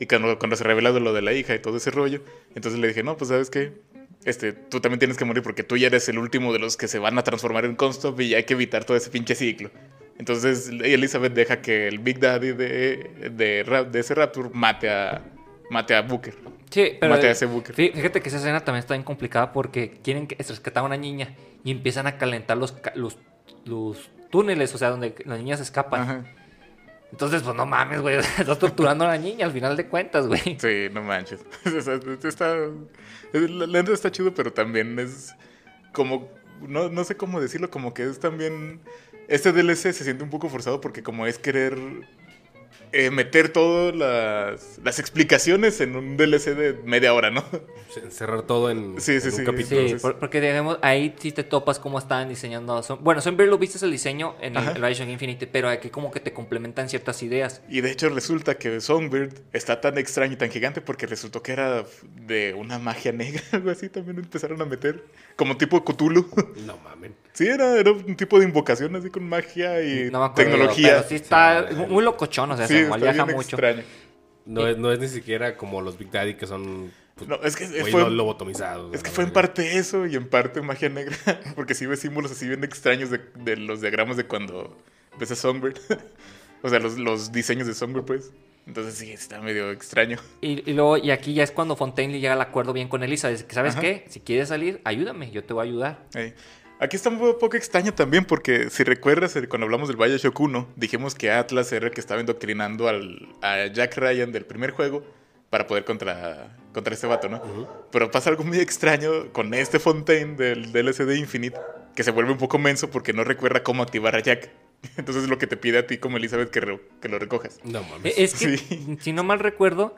Y cuando, cuando se revela de lo de la hija y todo ese rollo, entonces le dije, no, pues sabes qué, este, tú también tienes que morir porque tú ya eres el último de los que se van a transformar en Comstock y hay que evitar todo ese pinche ciclo. Entonces Elizabeth deja que el Big Daddy de, de, de ese Rapture mate a, mate a Booker. Sí, pero... Mate a ese Booker. fí- Fíjate que esa escena también está bien complicada porque quieren que rescatar a una niña y empiezan a calentar los, los, los túneles, o sea, donde las niñas escapan. Ajá. Entonces, pues no mames, güey. [laughs] Estás torturando a la niña al final de cuentas, güey. Sí, no manches. [laughs] Está, la está chido, pero también es como, no, no sé cómo decirlo, como que es también, este DLC se siente un poco forzado porque como es querer eh, meter todas las, las explicaciones en un DLC de media hora, ¿no? Cerrar todo en, Sí, sí, en un sí. capítulo. Sí, Entonces- por- porque digamos, ahí sí te topas cómo estaban diseñando. Son, bueno, siempre lo viste el diseño en el, Ajá. el Bioshock Infinite, pero aquí como que te complementan ciertas ideas. Y de hecho resulta que Songbird está tan extraño y tan gigante porque resultó que era de una magia negra, [laughs] algo así también empezaron a meter, como tipo Cthulhu. No mamen. Sí, era, era un tipo de invocación así con magia y No me acuerdo, tecnología. Pero sí está Sí, muy locochón, o sea, Sí, se está viaja bien mucho. extraño. No, es, no es ni siquiera como los Big Daddy que son No, es que fue, lo- lobotomizados. es que fue en parte eso y en parte magia negra. [laughs] Porque sí ves símbolos así bien extraños de, de los diagramas de cuando ves a Songbird. [laughs] o sea, los, los diseños de Songbird, pues. Entonces sí, está medio extraño. Y, y luego, y aquí ya es cuando Fontaine le llega al acuerdo bien con Elizabeth. que, ¿Sabes Ajá. qué? Si quieres salir, ayúdame, yo te voy a ayudar. Aquí está un poco extraño también porque si recuerdas cuando hablamos del Bioshock 1, dijimos que Atlas era el que estaba indoctrinando al, a Jack Ryan del primer juego para poder contra, contra este vato, ¿no? Pero pasa algo muy extraño con este Fontaine del DLC de Infinite que se vuelve un poco menso porque no recuerda cómo activar a Jack. [laughs] Entonces es lo que te pide a ti como Elizabeth que, re- que lo recojas. No Eh, mames. Es que, Sí. [laughs] si no mal recuerdo,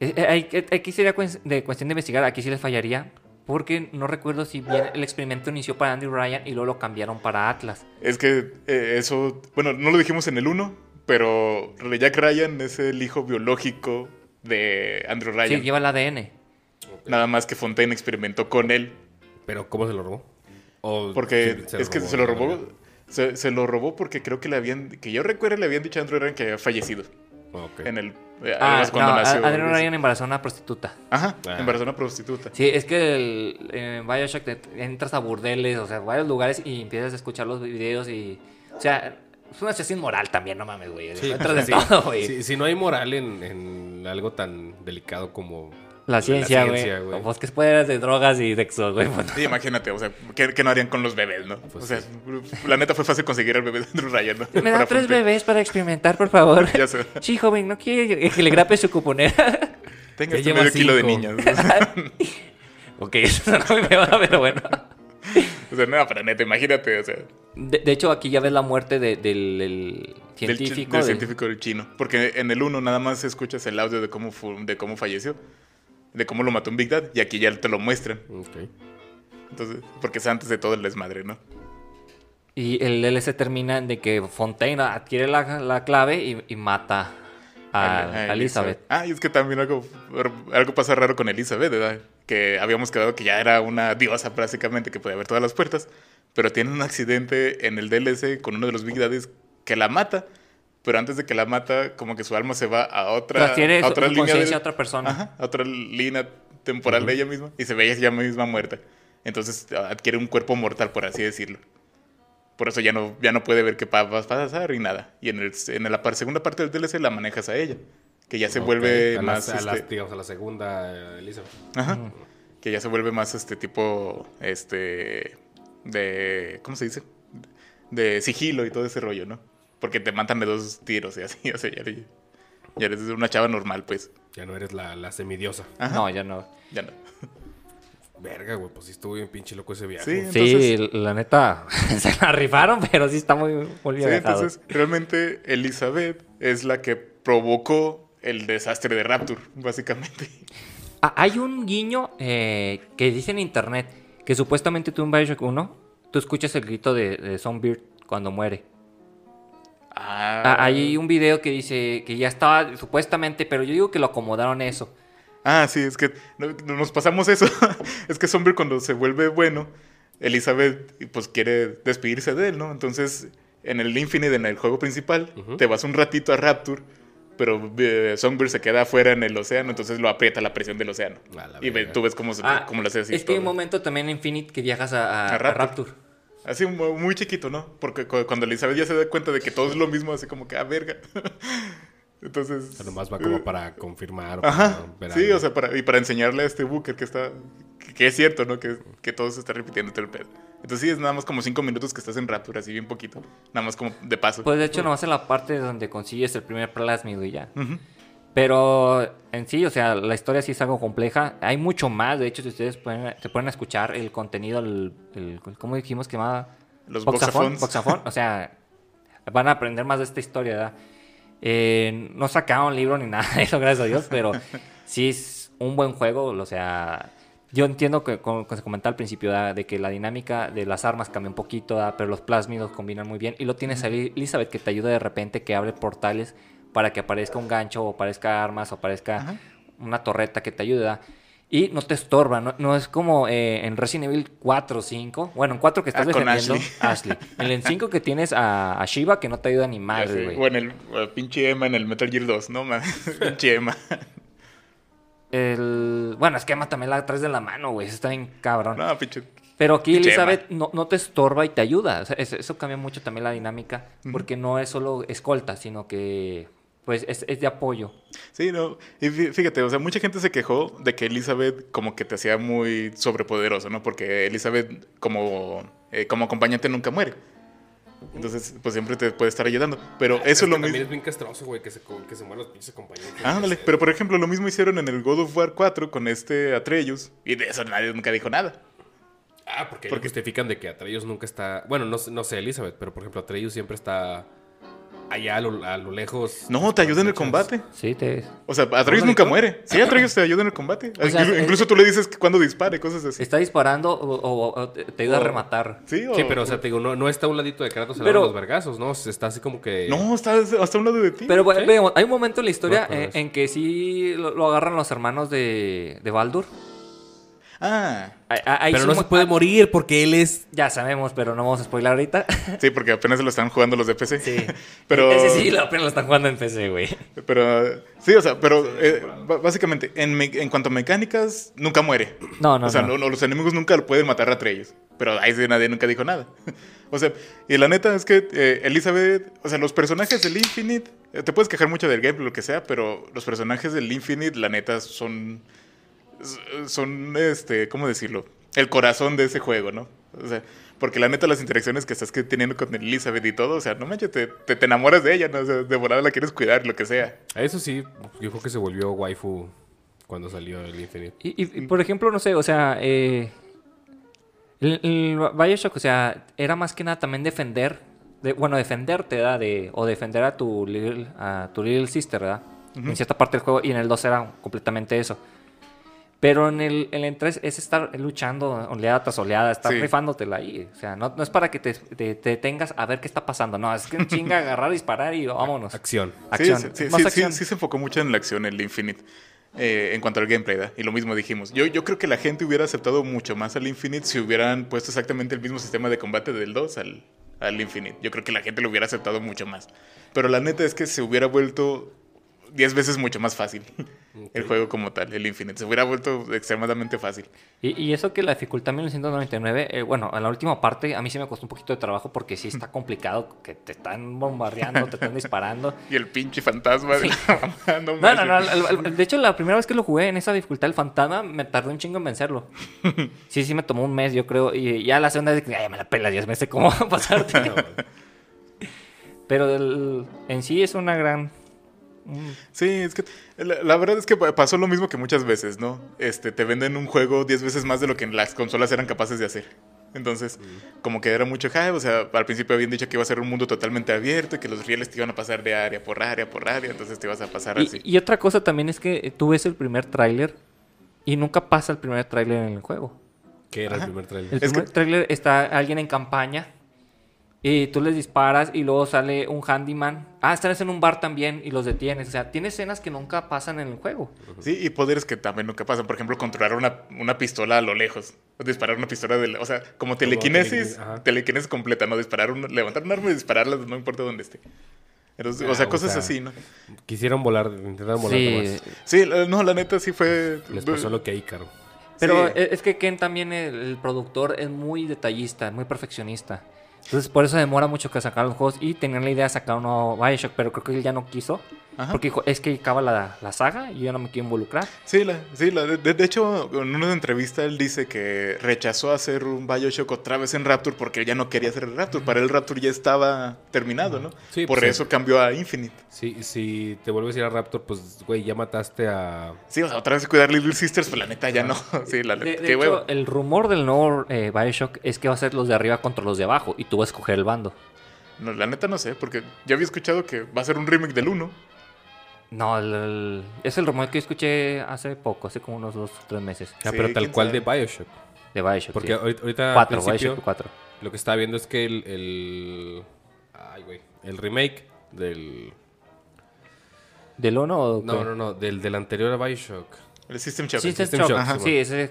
eh, eh, eh, aquí sería de cuestión de investigar, aquí sí les fallaría, porque no recuerdo si bien el experimento inició para Andy Ryan y luego lo cambiaron para Atlas. Es que eh, eso, bueno, no lo dijimos en el 1, pero Jack Ryan es el hijo biológico de Andrew Ryan. Sí, lleva el ADN. Nada más que Fontaine experimentó con él. Pero ¿cómo se lo robó? O Porque es que se lo robó. Se, se lo robó porque creo que le habían. Que yo recuerdo le habían dicho a Andrew Ryan que había fallecido. Ok. En el. eh, Ah, además cuando no, nació. Así. Ryan embarazó a una prostituta. Ajá, Ah. embarazó a una prostituta. Sí, es que el, en Bioshock te- entras a burdeles, o sea, varios lugares y empiezas a escuchar los videos y... O sea, es una situación moral también, no mames, güey. Sí, entras de [laughs] sí. todo, güey. Si, si no hay moral en, en algo tan delicado como La ciencia, güey. Pues que de drogas y sexo, güey. Sí, imagínate, o sea, ¿qué, qué no harían con los bebés, no? Pues o sea, la neta fue fácil conseguir al bebé de Andrew Ryan, ¿no? Me da tres bebés para experimentar, por favor. [laughs] Ya sé. Sí, joven, ¿no quiere que le grape su cuponera? Tenga este medio kilo de cinco. niñas. [laughs] ok, eso no me va, pero bueno. [laughs] o sea, no, pero neta, imagínate, o sea, De, de hecho, aquí ya ves la muerte de- del, del del, chi- científico. del del- científico del chino. Porque en el 1 nada más escuchas el audio de cómo, fu- de cómo falleció, de cómo lo mató un Big Dad, y aquí ya te lo muestran. Ok. Entonces, porque es antes de todo el desmadre, ¿no? Y el DLC termina de que Fontaine adquiere la, la clave y, y mata a, a Elizabeth. Ah, y es que también algo, algo pasa raro con Elizabeth, ¿verdad? Que habíamos quedado que ya era una diosa prácticamente, que podía ver todas las puertas, pero tiene un accidente en el DLC con uno de los Big Daddies que la mata, pero antes de que la mata, como que su alma se va a otra, a otra su línea de- a otra persona. Ajá, a otra línea temporal de ella misma y se ve ella misma muerta. Entonces adquiere un cuerpo mortal, por así decirlo. Por eso ya no, ya no puede ver qué va a pasar y nada. Y en, el, en la par- segunda parte del DLC la manejas a ella. Que ya se vuelve a más. La, a la- este, digamos, a la segunda, Elizabeth. ajá, Que ya se vuelve más este tipo. Este. De. ¿Cómo se dice? De sigilo y todo ese rollo, ¿no? Porque te matan de dos tiros y así. [laughs] O sea, ya, eres- ya eres una chava normal, pues. Ya no eres la, la semidiosa. Ajá. No, ya no. Ya no. Verga, güey, pues sí estuvo bien pinche loco ese viaje. Sí, Sí, la neta, [laughs] se la rifaron, pero sí está muy, muy bien Sí, viajado. entonces realmente Elizabeth es la que provocó el desastre de Rapture, básicamente. Ah, hay un guiño eh, que dice en internet que supuestamente tú en Bioshock 1, tú escuchas el grito de, de Songbird cuando muere. Ah, Ah, hay un video que dice que ya estaba supuestamente, pero yo digo que lo acomodaron eso. Ah, sí, es que no- no nos pasamos eso. [laughs] es que Zombie cuando se vuelve bueno, Elizabeth pues quiere despedirse de él, ¿no? Entonces, en el Infinite, en el juego principal, te vas un ratito a Rapture, pero eh, Songbird se queda afuera en el océano, entonces lo aprieta la presión del océano. Y ve- tú ves cómo, se- Ah, cómo lo hace así. es que hay un momento también en Infinite que viajas a, a- A a Rapture. Así mu- muy chiquito, ¿no? Porque cu- cuando Elizabeth ya se da cuenta de que todo es lo mismo, así como que, ah, verga. [laughs] Entonces... O sea, nomás va como para confirmar. o Ajá. para ver Sí, algo. o sea, para, y para enseñarle a este Booker que está. que, que es cierto, ¿no? Que, que todo se está repitiendo todo el pedo. Entonces sí, es nada más como cinco minutos que estás en Rapture, así bien poquito. Nada más como de paso. Pues de hecho nomás en la parte donde consigues el primer plasmido y ya. Ujú. Pero en sí, o sea, la historia sí es algo compleja. Hay mucho más. De hecho, si ustedes pueden, se pueden escuchar el contenido, el, el- ¿cómo dijimos que llamaba? Los Boxafón. O sea, van a aprender más de esta historia, ¿verdad? Eh, no sacaron libro ni nada de eso, gracias a Dios, pero sí es un buen juego. O sea, yo entiendo que, como, como se comentaba al principio, ¿verdad? de que la dinámica de las armas cambia un poquito, ¿verdad? pero los plásmidos combinan muy bien. Y lo tienes a Elizabeth que te ayuda de repente, que abre portales para que aparezca un gancho, o aparezca armas, o aparezca Ajá. una torreta que te ayuda. Y no te estorba, no, no es como eh, en Resident Evil 4 o 5. Bueno, en 4 que estás Ah, defendiendo, [laughs] Ashley. En el 5 que tienes a, a Shiva que no te ayuda ni madre, güey. O en el o pinche Emma en el Metal Gear 2, no mames. [laughs] pinche Emma. el... Bueno, es que Emma también la traes de la mano, güey. Eso está bien cabrón. No, pinche. Pero aquí Pinche Elizabeth no, no te estorba y te ayuda. O sea, eso, eso cambia mucho también la dinámica. Porque no es solo escolta, sino que pues es, es de apoyo. Sí, no. Y fí- fíjate, o sea, mucha gente se quejó de que Elizabeth como que te hacía muy sobrepoderoso, ¿no? Porque Elizabeth como, eh, como acompañante nunca muere. Entonces, pues siempre te puede estar ayudando. Pero eso es lo también mismo. es bien castroso, güey, que se, que se mueran los pinches compañeros. Ándale, pero por ejemplo, lo mismo hicieron en el God of War 4 con este Atreus. Y de eso nadie nunca dijo nada. Ah, porque, Porque- justifican de que Atreus nunca está... Bueno, no, sé- no sé Elizabeth, pero por ejemplo Atreus siempre está allá a lo, a lo lejos. No, te ayuda en el combate. Sí, te... O sea, Atreus ¿Órale, nunca muere. Sí, Atreus [laughs] te ayuda en el combate. O sea, incluso, tú le dices que cuando dispare, cosas así. Está disparando o, o- o te ayuda a rematar. Sí, o- Sí, pero o sea, te digo, no, no está a un ladito de Kratos Pero- los vergazos, ¿no? Está así como que... No, está hasta un lado de ti. Pero bueno, veamos, hay un momento en la historia No recuerdo en, eso. en que sí lo, lo agarran los hermanos de, de Baldur. Ah, Ahí- ahí Pero sí no se puede morir porque él es... Ya sabemos, pero no vamos a spoiler ahorita. sí, porque apenas se lo están jugando los de PC. Sí. [laughs] Pero, Ese sí, la pena lo están jugando en PC, güey. pero, sí, o sea, pero eh, básicamente, en, me- en cuanto a mecánicas, nunca muere. No, no, o sea, no. los enemigos nunca lo pueden matar a ellos. Pero ahí sí nadie nunca dijo nada. [laughs] o sea, y la neta es que eh, Elizabeth, o sea, los personajes del Infinite, eh, te puedes quejar mucho del gameplay, lo que sea, pero los personajes del Infinite, la neta, son. Son, este, ¿cómo decirlo? El corazón de ese juego, ¿no? O sea, porque la neta, las interacciones que estás que- teniendo con Elizabeth y todo, o sea, no manches, te, te, te enamoras de ella, ¿no? O sea, de volada la quieres cuidar, lo que sea. A eso sí, yo creo que se volvió waifu cuando salió el Infinite. Y, y- y, por ejemplo, no sé, o sea, eh, el, el Bioshock, o sea, era más que nada también defender, de, bueno, defenderte, ¿verdad? De, o defender a tu little, a tu little sister, ¿verdad? En cierta parte del juego, y en el 2 era completamente eso. Pero en el, en el 3 es estar luchando oleada tras oleada, estar Sí. rifándotela ahí. O sea, no, no es para que te, te, te detengas a ver qué está pasando. No, es que un chinga agarrar, disparar y vámonos. Acción. Acción. Sí, sí, sí, Más sí, acción. sí, sí se enfocó mucho en la acción, el Infinite. eh, en cuanto al gameplay, ¿verdad? Y lo mismo dijimos. Yo, yo creo que la gente hubiera aceptado mucho más al Infinite si hubieran puesto exactamente el mismo sistema de combate del 2 al, al Infinite. Yo creo que la gente lo hubiera aceptado mucho más. Pero la neta es que se hubiera vuelto 10 veces mucho más fácil el juego como tal, el Infinite. Se hubiera vuelto extremadamente fácil. Y, y eso que la dificultad 1999, eh, bueno, en la última parte a mí sí me costó un poquito de trabajo porque sí está [laughs] complicado, que te están bombardeando, te están disparando. [laughs] Y el pinche fantasma de no No, [laughs] no, no, manches. el- el- de hecho la primera vez que lo jugué en esa dificultad, el fantasma, me tardó un chingo en vencerlo. Sí, sí me tomó un mes, yo creo, y ya la segunda vez ay, me la pela, ya me sé cómo pasarte. Pero el- en sí es una gran... un- Sí, es que la, la verdad es que pa- pasó lo mismo que muchas veces, ¿no? Este, te venden un juego 10 veces más de lo que las consolas eran capaces de hacer. Entonces, como que era mucho hype, o sea, al principio habían dicho que iba a ser un mundo totalmente abierto y que los rieles te iban a pasar de área por área por área, entonces te ibas a pasar así. Y, otra cosa también es que tú ves el primer tráiler y nunca pasa el primer tráiler en el juego. ¿Qué era Ajá. el primer trailer? El Es primer que- tráiler está alguien en campaña y tú les disparas y luego sale un handyman. Ah, estás en un bar también y los detienes. O sea, tiene escenas que nunca pasan en el juego. Sí, y poderes que también nunca pasan. Por ejemplo, controlar una, una pistola a lo lejos. O disparar una pistola de... O sea, como telequinesis. telequinesis, ajá. telequinesis completa, ¿no? Disparar un, levantar un arma y dispararla no importa dónde esté. Entonces, Ah, o sea, o cosas sea, así, ¿no? Quisieron volar, intentaron volar Sí, más. Sí, la- no, la neta sí fue... Les pasó lo que a Ícaro. pero Sí. e- es que Ken también, el, el productor, es muy detallista, muy perfeccionista. Entonces, por eso demora mucho que sacar los juegos y tenían la idea de sacar uno Bioshock, pero creo que él ya no quiso. Ajá. Porque dijo, es que acaba la, la saga y yo no me quiero involucrar. Sí, la, sí la, de, de hecho, en una entrevista él dice que rechazó hacer un Bioshock otra vez en Rapture porque él ya no quería hacer el Rapture. Para él Rapture ya estaba terminado, ¿no? Sí, Por pues, eso cambió a Infinite. Sí, si te vuelves a ir a Raptor, pues, güey, ya mataste a... Sí, o sea, otra vez cuidar Little Sisters, pues la neta ya no. [laughs] Sí, la De, neta. de hecho, el rumor del nuevo eh, Bioshock es que va a ser los de arriba contra los de abajo y tú vas a escoger el bando. No, la neta no sé, porque ya había escuchado que va a ser un remake del 1. No, el- el- es el rumor que escuché hace poco, hace como unos dos o tres meses. Ah, Sí, pero tal cual sabe. de Bioshock. De Bioshock. Porque sí. ahorita, ahorita al Cuatro, principio, Bioshock 4. lo que estaba viendo es que el... el... Ay, güey. El remake del... ¿Del 1 o No, no, no. Del, del anterior a Bioshock. El System Shock. System System Shock, sí, ese,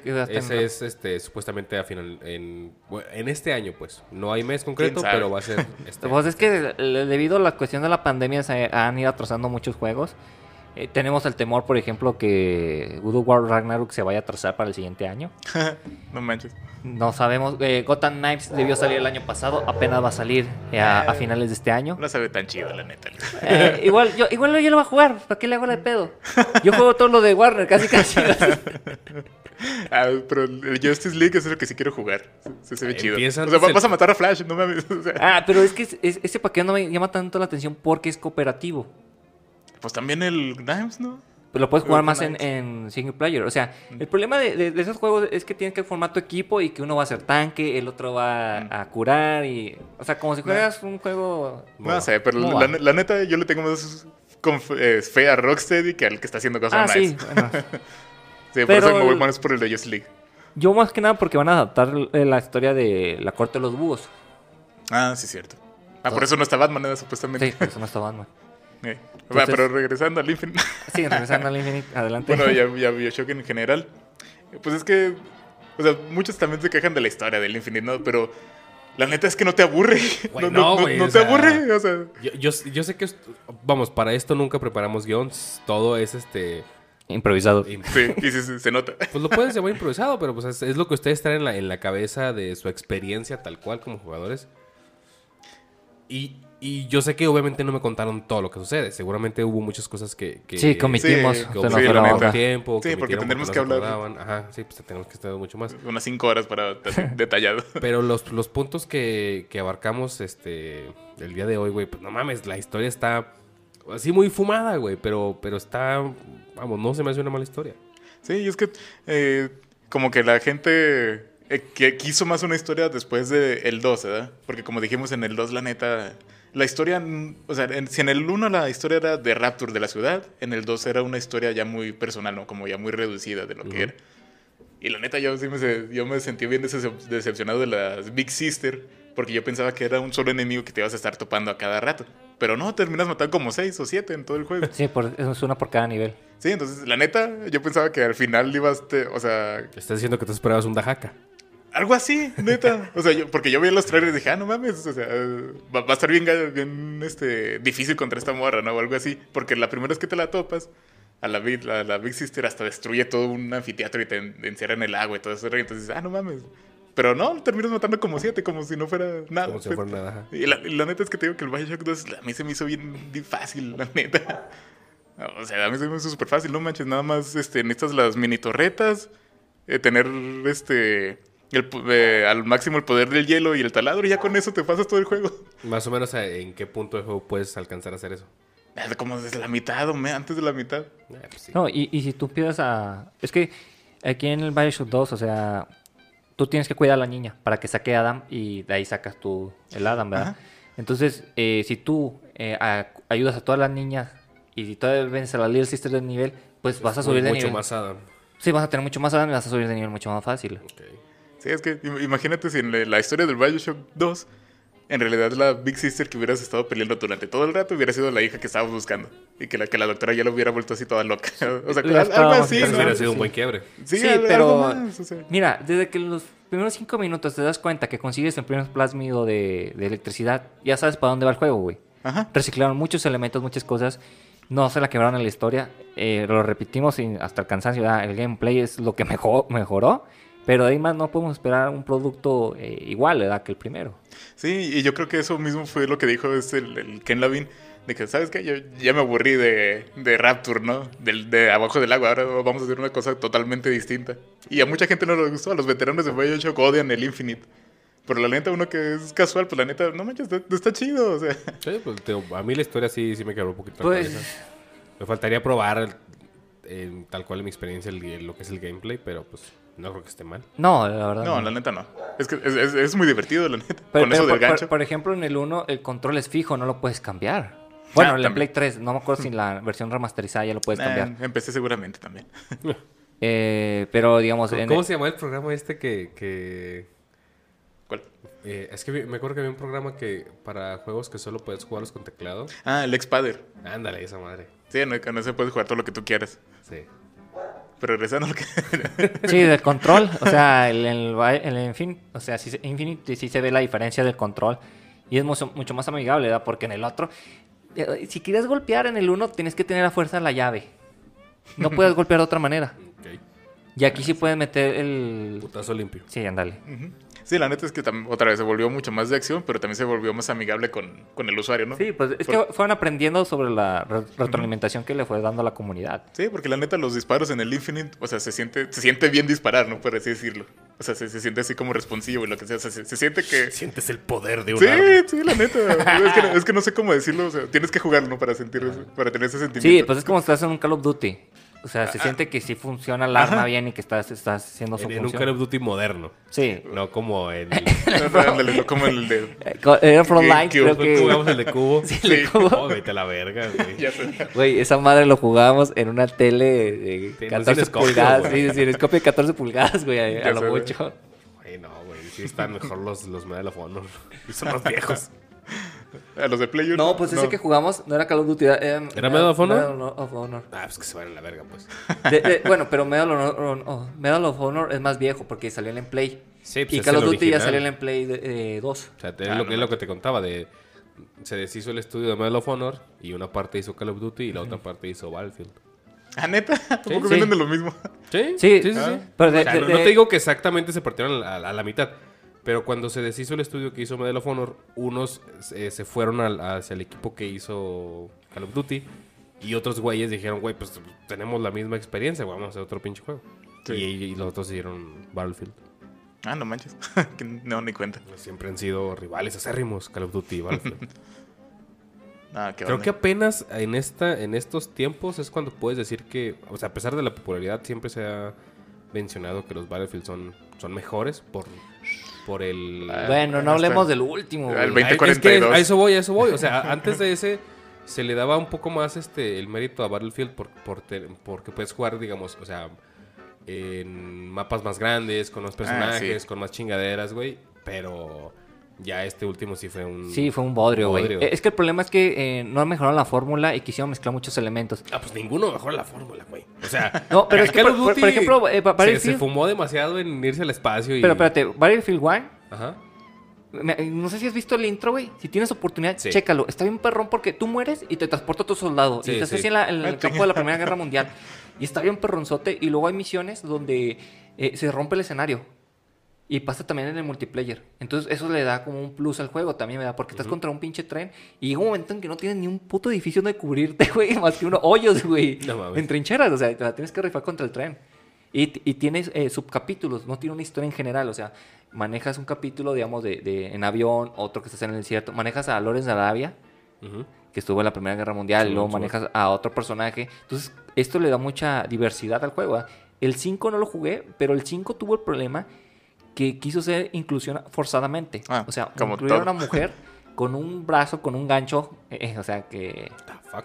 es este, supuestamente a final, en, en este año, pues. No hay mes concreto, pero va a ser [laughs] este Pues es que le- debido a la cuestión de la pandemia se han ido atrasando muchos juegos. Eh, tenemos el temor, por ejemplo, que God War Ragnarok se vaya a trazar para el siguiente año. [laughs] no manches. No sabemos. Eh, Gotham Knives debió salir el año pasado, apenas va a salir eh, a, a finales de este año. No se ve tan chido, la neta. Eh, igual, yo, igual yo lo voy a jugar. ¿Para qué le hago de pedo? Yo juego todo lo de Warner, casi casi. [laughs] Ah, pero el Justice League es lo que sí quiero jugar. Se, se ve chido. O sea, antes vas el- a matar a Flash, no mames. O sea, Ah, pero es que es- es- ese paquete no me llama tanto la atención porque es cooperativo. Pues también el Knives, ¿no? Pero lo puedes jugar más en, single player. O sea, el problema de, de- de esos juegos es que tienes que formar tu equipo y que uno va a ser tanque, el otro va a curar y... O sea, como si juegas un juego... No sé, pero la, la neta yo le tengo más eh, fe a Rocksteady que al que está haciendo Gotham Ah, sí. Knights. bueno. [laughs] Sí, por Pero eso me voy más por el de Justice League. Yo más que nada porque van a adaptar eh, la historia de la corte de los búhos. Ah, sí, cierto. Ah, por eso no está Batman, ¿eh? supuestamente. Sí, por eso no está Batman. [laughs] Va, pero regresando al Infinite. [laughs] Sí, regresando al Infinite, [laughs] adelante. bueno, ya, ya Bioshock en general. Pues es que. O sea, muchos también se quejan de la historia del Infinite, ¿no? Pero la neta es que no te aburre. [laughs] No, no, no, güey, no o te sea- aburre. O sea, Yo, yo, yo sé que, vamos, para esto nunca preparamos guions. Todo es este. Improvisado. im- sí, y sí, sí, se nota. Pues lo puedes llamar improvisado, pero pues es, es lo que ustedes traen en la, en la cabeza de su experiencia tal cual como jugadores. Y, y yo sé que obviamente no me contaron todo lo que sucede. Seguramente hubo muchas cosas que... que Sí, comitimos. Sí, que sí, tiempo. Sí, que porque tendremos que hablar. acordaban. Ajá, sí, pues tenemos que estar mucho más. Unas cinco horas para [laughs] detallado. Pero los, los puntos que, que abarcamos este el día de hoy, güey, pues no mames, la historia está así muy fumada, güey, pero, pero está, vamos, no se me hace una mala historia. Sí, y es que eh, como que la gente eh, que quiso más una historia después de el 2, ¿verdad? Porque como dijimos en el 2, la neta, la historia, o sea, en- si en el 1 la historia era de Rapture de la ciudad, en el 2 era una historia ya muy personal, ¿no? Como ya muy reducida de lo que Ujú. era. Y la neta, yo sí me, yo me sentí bien decep- decepcionado de las Big Sister, porque yo pensaba que era un solo enemigo que te ibas a estar topando a cada rato. Pero no, terminas matando como seis o siete en todo el juego. Sí, por, es una por cada nivel. Sí, entonces, la neta, yo pensaba que al final ibas, te- o sea, Estás diciendo que tú esperabas un Dajaka. Algo así, neta. O sea, yo- porque yo vi los trailers y dije, ah, no mames, o sea, va, va a estar bien, bien este, difícil contra esta morra, ¿no? O algo así. Porque la primera vez que te la topas, a la, Big, la, la Big Sister hasta destruye todo un anfiteatro y te en- encierra en el agua y todo eso. Y entonces, ah, no mames. Pero no, terminas matando como siete, como si no fuera nada. Como si fuera nada. Y la, la neta es que te digo que el Bioshock 2 a mí se me hizo bien di- fácil, la neta. O sea, a mí se me hizo súper fácil, no manches, nada más este, necesitas las mini torretas, eh, tener este el eh, al máximo el poder del hielo y el taladro y ya con eso te pasas todo el juego. Más o menos eh, en qué punto de juego puedes alcanzar a hacer eso. Eh, Como desde la mitad o me- antes de la mitad. Eh, pues sí. No, y, y si tú empiezas a... Es que aquí en el Bioshock 2, o sea, tú tienes que cuidar a la niña para que saque a Adam y de ahí sacas tú el Adam, ¿verdad? Ajá. Entonces, eh, si tú eh, a- ayudas a todas las niñas y si todavía vences a la Little Sister del nivel, pues vas a subir de mucho nivel. más Adam. Sí, vas a tener mucho más Adam y vas a subir de nivel mucho más fácil. Ok. Sí, es que im- imagínate si en la- la historia del Bioshock 2, en realidad la Big Sister que hubieras estado peleando durante todo el rato hubiera sido la hija que estabas buscando. Y que la, que la doctora ya lo hubiera vuelto así toda loca. [laughs] O sea, al- algo así, Sí, hubiera ¿no? sido un sí. buen quiebre. Sí, Sí, al- pero- algo más, o sea. Mira, desde que los primeros cinco minutos te das cuenta que consigues el primer plásmido de, de electricidad, ya sabes para dónde va el juego, güey. Ajá. reciclaron muchos elementos, muchas cosas. No se la quebraron en la historia. eh, lo repetimos hasta el cansancio. ¿verdad? El gameplay es lo que mejor, mejoró. Pero de ahí más no podemos esperar un producto eh, igual ¿verdad? que el primero. Sí, y yo creo que eso mismo fue lo que dijo este, el, el Ken Lavin. De que, ¿sabes qué? Yo ya me aburrí de, de Rapture, ¿no? Del, de abajo del agua. Ahora vamos a hacer una cosa totalmente distinta. Y a mucha gente no le gustó. A los veteranos de Bioshock odian el Infinite. Pero la neta, uno que es casual, pues la neta, no manches, está, está chido. O sea, Sí, pues, te- a mí la historia sí, sí me quebró un poquito Pues-. Me faltaría probar eh, tal cual en mi experiencia el- lo que es el gameplay, pero pues no creo que esté mal. No, la verdad. no, la neta no. Es que es, es- es muy divertido, la neta. Pero- Con eso del por, gancho. por- por ejemplo, en el 1 el control es fijo, no lo puedes cambiar. Bueno, Ah, en el también. Play 3, no me acuerdo si en la versión remasterizada ya lo puedes Eh, cambiar. empecé seguramente también. [laughs] Eh, pero digamos, ¿Cómo, en- cómo se llama el programa este que... que ¿Cuál? eh, es que me acuerdo que había un programa que para juegos que solo puedes jugarlos con teclado. Ah, el Expader. Ándale, esa madre. Sí, no, con ese puedes jugar todo lo que tú quieras. Sí. Pero regresando a lo que... Sí, del control. O sea, el, el, el Infin- o sea, sí, se- Infinity sí se ve la diferencia del control. Y es mucho, mucho más amigable, ¿verdad? Porque en el otro, eh, si quieres golpear en el 1, tienes que tener a fuerza la llave. No [laughs] puedes golpear de otra manera. Y aquí sí puedes meter el... Putazo limpio. Sí, ándale. Sí, la neta es que otra vez se volvió mucho más de acción, pero también se volvió más amigable con, con el usuario, ¿no? Sí, pues es que fueron aprendiendo sobre la re- retroalimentación que le fue dando a la comunidad. Sí, porque la neta los disparos en el Infinite, o sea, se siente, se siente bien disparar, ¿no? Por así decirlo. O sea, se, se siente así como responsivo y lo que sea. O sea, se, se siente que... [laughs] Sientes el poder de un Sí, arma. sí, la neta. [laughs] es, que, es que no sé cómo decirlo. O sea, tienes que jugarlo, ¿no? Para sentir eso, para tener ese sentimiento. Sí, pues es como estás en un Call of Duty. O sea, se siente que sí funciona el arma bien y que estás, estás haciendo su En, en un función. Call of Duty moderno. Sí. No como el... [laughs] [laughs] Ándale, no como el de... [laughs] Era Frontline, creo que... Jugamos el de cubo. Sí, el de cubo. Oh, vete a la verga, güey. Ya. Güey, esa madre lo jugábamos en una tele de Sí, no 14 cinescopio, pulgadas. güey. Sí, sí, de 14 pulgadas, güey, a, Ya lo mucho. Güey, no, güey. Sí están mejor los, los Medal of Honor. Y son los viejos. A los de Play No, pues ese que jugamos no era Call of Duty. Era, ¿Era Medal of Honor? Medal of Honor. Ah, pues que se van a la verga, pues. [laughs] De- de- bueno, pero Medal of, Honor, oh, Medal of Honor es más viejo porque salió en Play. Sí, pues y Call of Duty ya salió en Play de- eh, 2. O sea, te- es, Ah, lo, no que- es lo que te contaba de... Se deshizo el estudio de Medal of Honor y una parte hizo Call of Duty y la otra parte hizo Battlefield. Ah, neta. Tampoco Sí. vienen de lo mismo. ¿Sí? Sí, sí, sí. ah. sí. Pero de- O sea, de- no, te digo que exactamente se partieron a, la- a la mitad. Pero cuando se deshizo el estudio que hizo Medal of Honor, unos eh, se fueron al- hacia el equipo que hizo Call of Duty. Y otros güeyes dijeron, güey, pues tenemos la misma experiencia, vamos a hacer otro pinche juego. Sí. Y, y los otros hicieron Battlefield. Ah, no manches. [laughs] No, ni cuenta. Siempre han sido rivales acérrimos, Call of Duty y Battlefield. [laughs] Ah, qué Creo onda. que apenas en esta en estos tiempos es cuando puedes decir que, o sea, a pesar de la popularidad, siempre se ha mencionado que los Battlefield son, son mejores por, por el... Ah, Bueno, no hablemos del último. El güey. 20. Ah, es que 42. a eso voy, a eso voy. O sea, antes de ese se le daba un poco más este el mérito a Battlefield por, por te- porque puedes jugar, digamos, o sea, en mapas más grandes, con más personajes, sí. con más chingaderas, güey. Pero ya este último sí fue un... Sí, fue un bodrio, güey. Es que el problema es que eh, no mejoraron la fórmula y quisieron mezclar muchos elementos. Ah, pues ninguno mejora la fórmula, güey. O sea, [laughs] No, pero es que, por- por- por ejemplo, eh, pa- se, se Battlefield- fumó demasiado en irse al espacio y... Pero espérate, Battlefield 1, Ajá. me- no sé si has visto el intro, güey. Si tienes oportunidad, Sí. chécalo. Está bien perrón porque tú mueres y te transporta a tu soldado. Sí, y estás sí. así en, la- en el campo de la Primera Guerra Mundial. Y está bien perronzote. Y luego hay misiones donde eh, se rompe el escenario. Y pasa también en el multiplayer. Entonces eso le da como un plus al juego también, ¿verdad? Porque estás contra un pinche tren y llega un momento en que no tienes ni un puto edificio donde cubrirte, [laughs] güey. Más que unos hoyos, güey. No mames. en trincheras, o sea, te la tienes que rifar contra el tren. Y, y tienes eh, subcapítulos, no tiene una historia en general, o sea, manejas un capítulo, digamos, de, de- en avión, otro que estás en el desierto, manejas a Lorenz de Arabia, Ujú. que estuvo en la Primera Guerra Mundial, Sí, luego manejas a otro personaje. Entonces, esto le da mucha diversidad al juego. ¿ah? El 5 no lo jugué, pero el 5 tuvo el problema que quiso ser inclusión forzadamente. Ah, o sea, como incluir a una mujer con un brazo, con un gancho, eh, o sea, que...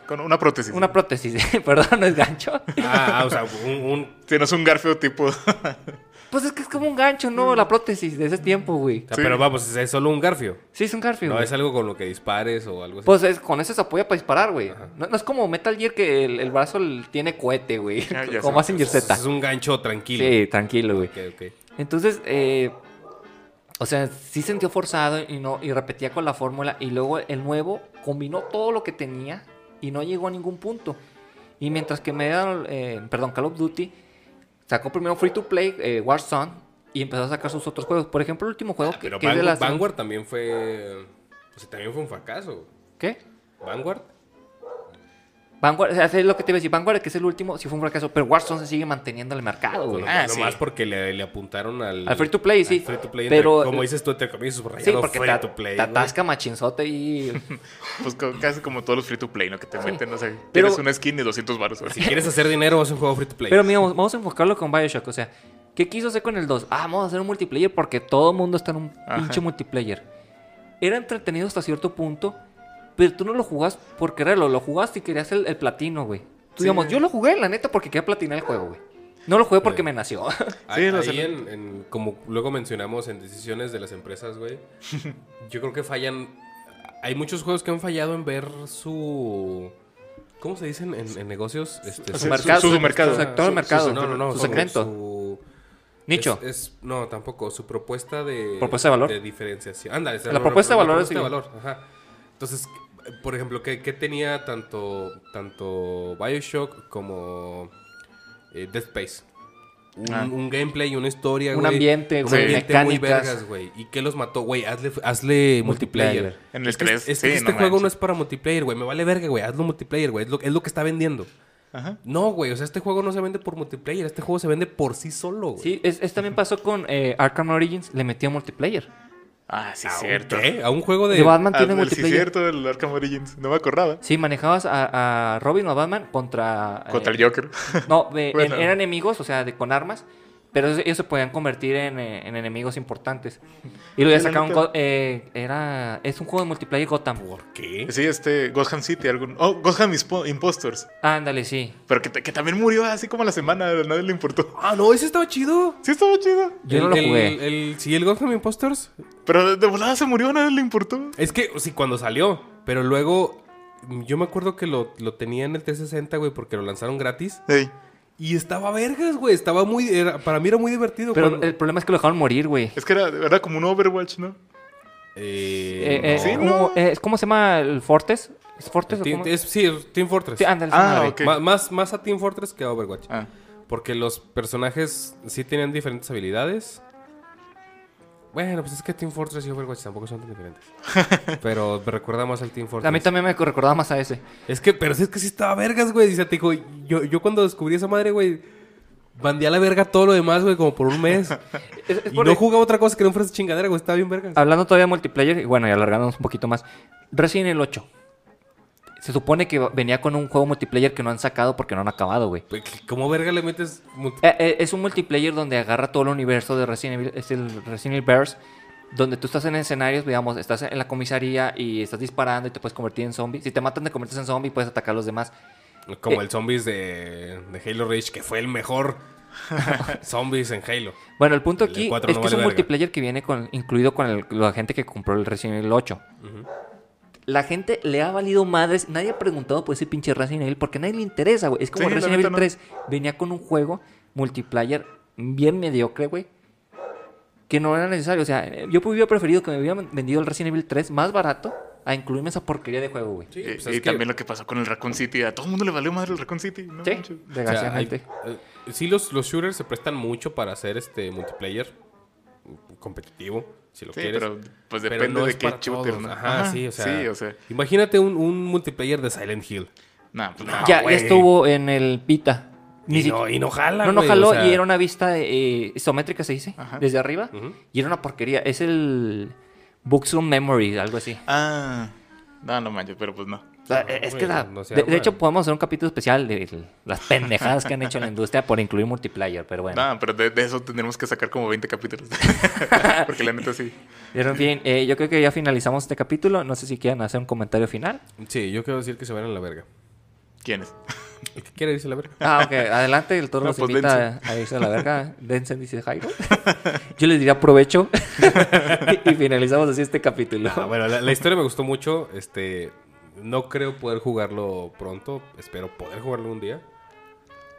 Con una prótesis. Una prótesis, [laughs] perdón, no es gancho. Ah, ah, o sea, un, un- Tienes un garfio tipo. [laughs] Pues es que es como un gancho, ¿no? La prótesis de ese tiempo, güey. o sea, Sí. pero vamos, es solo un garfio. Sí, es un Garfield. No güey. es algo con lo que dispares o algo así. Pues es- con eso se apoya para disparar, güey. No, no es como Metal Gear que el, el brazo tiene cohete, güey. Ah, ya [laughs] como. Mazinger Z. es un gancho tranquilo. Sí, tranquilo, güey. Ok, ok. Entonces, eh, o sea, sí sintió forzado y no y repetía con la fórmula y luego el nuevo combinó todo lo que tenía y no llegó a ningún punto. Y mientras que me eh, perdón, Call of Duty sacó primero Free to Play eh, Warzone y empezó a sacar sus otros juegos. Por ejemplo, el último juego que, Pero que es de Vanguard, la Vanguard también fue. Pues también fue un fracaso. ¿Qué? Vanguard. Vanguard, o sea, es lo que te iba a decir. Vanguard, que es el último, sí fue un fracaso. Pero Warzone se sigue manteniendo en el mercado, güey. Ah, nomás sí. porque le, le apuntaron al. Al free to play, al sí. free to play, Pero- entre- como dices tú, entre comillas, Sí, subrayado porque free te, to play. te güey. atasca machinzote y... [laughs] Pues casi como todos los free to play, ¿no? Que te Sí. meten, no sé. Pero- Tienes una skin y 200 baros. Si quieres hacer dinero, haz un juego free to play. Pero mira, vamos vamos a enfocarlo con Bioshock. O sea, ¿qué quiso hacer con el 2? Ah, vamos a hacer un multiplayer porque todo el mundo está en un Ajá. pinche multiplayer. Era entretenido hasta cierto punto, pero tú no lo jugás por quererlo. Lo jugaste y querías el, el platino, güey. Tú Sí. digamos, yo lo jugué, la neta, porque quería platinar el juego, güey. No lo jugué porque Sí. me nació. Ahí, [laughs] Sí, ahí sé. en, en- como luego mencionamos en decisiones de las empresas, güey, [laughs] yo creo que fallan. Hay muchos juegos que han fallado en ver su. ¿Cómo se dicen en, en negocios? Este, Su mercado, su- su mercado. Su sector mercado. no, no, no, su segmento. su- Nicho. Es, es- no, tampoco. Su propuesta de. Propuesta de valor. De diferenciación. Anda, esa La propuesta de valor es propuesta de valor, ajá. Entonces, Por ejemplo, ¿qué, qué tenía tanto, tanto Bioshock como eh, Dead Space? Un, Ah. un gameplay, una historia, Un güey. ambiente, un güey, ambiente muy vergas, güey. ¿Y qué los mató, güey? Hazle, hazle multiplayer. Multiplayer. En el Es que, 3, es que sí, este no juego no es para multiplayer, güey. Me vale verga, güey. Hazlo multiplayer, güey. Es lo, es lo que está vendiendo. Ajá. No, güey. O sea, este juego no se vende por multiplayer. Este juego se vende por sí solo, güey. Sí, es, es también pasó con eh, Arkham Origins, le metió multiplayer. Ah, sí, ¿A un cierto. qué? ¿A un juego de...? De Batman Ah, tiene sí, multiplayer. cierto, el Arkham Origins. No me acordaba. Sí, manejabas a, a Robin o a Batman contra... Contra eh, el Joker. No, de- [laughs] Bueno. en- eran enemigos, o sea, de, con armas, pero ellos, se podían convertir en, eh, en enemigos importantes. Y luego ya sacaron... Go- eh, era, es un juego de multiplayer Gotham. ¿Por qué? Sí, este, Gotham City, algún... Oh, Gotham Impostors. Ándale, sí. Pero que, que también murió así como a la semana, a nadie le importó. Ah, no. Ese estaba chido. Sí, estaba chido. Yo no lo jugué. El, sí, el Gotham Impostors. Pero de, de volada se murió, a nadie le importó. Es que, sí, cuando salió. Pero luego... Yo me acuerdo que lo, lo tenía en el T60, güey, porque lo lanzaron gratis. Ey. Y estaba vergas, güey. Estaba muy... era- para mí era muy divertido. Pero cuando- el problema es que lo dejaron morir, güey. Es que era, era como un Overwatch, ¿no? Eh, Eh, eh, no. Sí, ¿cómo, ¿no? eh, ¿Cómo se llama el Fortress? ¿Es Fortress o Team- es- sí, Team Fortress. Sí, ándale, Ah, esa madre. ok. Ma- Más, más a Team Fortress que a Overwatch. Ah. Porque los personajes sí tienen diferentes habilidades. Bueno, pues es que Team Fortress y Overwatch tampoco son tan diferentes. [laughs] Pero me recuerda más al Team Fortress. A mí también me recordaba más a ese. Es que, pero sí es que sí estaba vergas, güey. Dice, te dijo, yo, yo cuando descubrí esa madre, güey, bandé a la verga todo lo demás, güey, como por un mes. [laughs] Es- es y por- no jugaba otra cosa que no fuera esa chingadera, güey. Estaba bien vergas. Hablando todavía de multiplayer, y bueno, y alargándonos un poquito más. Resident Evil 8. Se supone que venía con un juego multiplayer que no han sacado porque no han acabado, güey. Güey, ¿Cómo verga le metes? Eh, eh, es un multiplayer donde agarra todo el universo de Resident Evil. Es el Resident Evil Bears. Donde tú estás en escenarios, digamos, estás en la comisaría y estás disparando y te puedes convertir en zombie. Si te matan, te conviertes en zombie y puedes atacar a los demás. Como eh. el zombies de, de Halo Reach, que fue el mejor [laughs] zombies en Halo. Bueno, el punto El aquí es no que es un verga. multiplayer que viene con, incluido con el- la gente que compró el Resident Evil 8. La gente le ha valido madres. Nadie ha preguntado por ese pinche Resident Evil porque a nadie le interesa, güey. Es como Sí, Resident Evil no. 3 venía con un juego multiplayer bien mediocre, güey. Que no era necesario. O sea, yo hubiera preferido que me hubieran vendido el Resident Evil 3 más barato a incluirme esa porquería de juego, güey. Sí, y pues y es que- también lo que pasó con el Raccoon City. A todo el mundo le valió madre el Raccoon City. No Sí, manches. O sea, hay- desgraciadamente. eh, sí, los, los shooters se prestan mucho para hacer este multiplayer competitivo, si lo Sí, quieres. pero pues Pero depende no de qué shooter. Ajá, sí, o sea, Sí, o sea. Imagínate un, un multiplayer de Silent Hill. Nah, pues, No, ya, estuvo en el Pita. Ni Y si- no, y no jala, No, no jaló o sea, y era una vista eh, isométrica, se dice, Ajá. desde arriba. Y era una porquería. Es el Buxum Memory, algo así. Ah, no, no manches, pero pues no. Sea, es que la- no de, hecho podemos hacer un capítulo especial de las pendejadas que han hecho en la industria por incluir multiplayer, pero bueno. No, pero de, de eso tendremos que sacar como 20 capítulos. [laughs] Porque la neta sí. Pero en fin, eh, yo creo que ya finalizamos este capítulo. No sé si quieren hacer un comentario final. Sí, yo quiero decir que se vayan a la verga. ¿Quiénes? El que quiere irse a la verga. Ah, ok, adelante, el toro No, nos pues, invita a, a irse a la verga. Dense, dice Jairo. Yo les diría provecho. [laughs] y finalizamos así este capítulo. Ah, bueno, la, la historia me gustó mucho. Este, no creo poder jugarlo pronto. Espero poder jugarlo un día.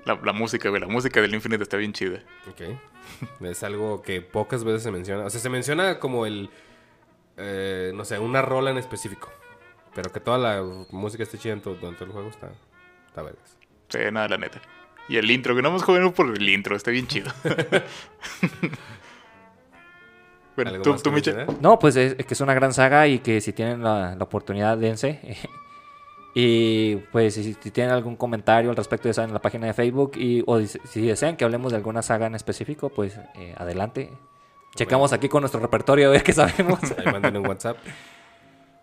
La, la música, güey. La música del Infinite está bien chida. Ok. [laughs] Es algo que pocas veces se menciona. O sea, se menciona como el. eh, no sé, una rola en específico. Pero que toda la música esté chida en todo, el juego está. Está vergas. Sí, nada, la neta. Y el intro, que no hemos jugado por el intro, está bien chido. [laughs] bueno, ¿Algo tú, más tú mencionar? No, pues es, es que es una gran saga y que si tienen la, la oportunidad, dense. [laughs] y pues si, si tienen algún comentario al respecto de esa en la página de Facebook y o si, si desean que hablemos de alguna saga en específico, pues eh, adelante. Checamos aquí con nuestro repertorio a ver qué sabemos. [laughs] Ahí manden un WhatsApp.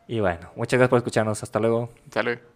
y bueno, muchas gracias por escucharnos. Hasta luego. Sale.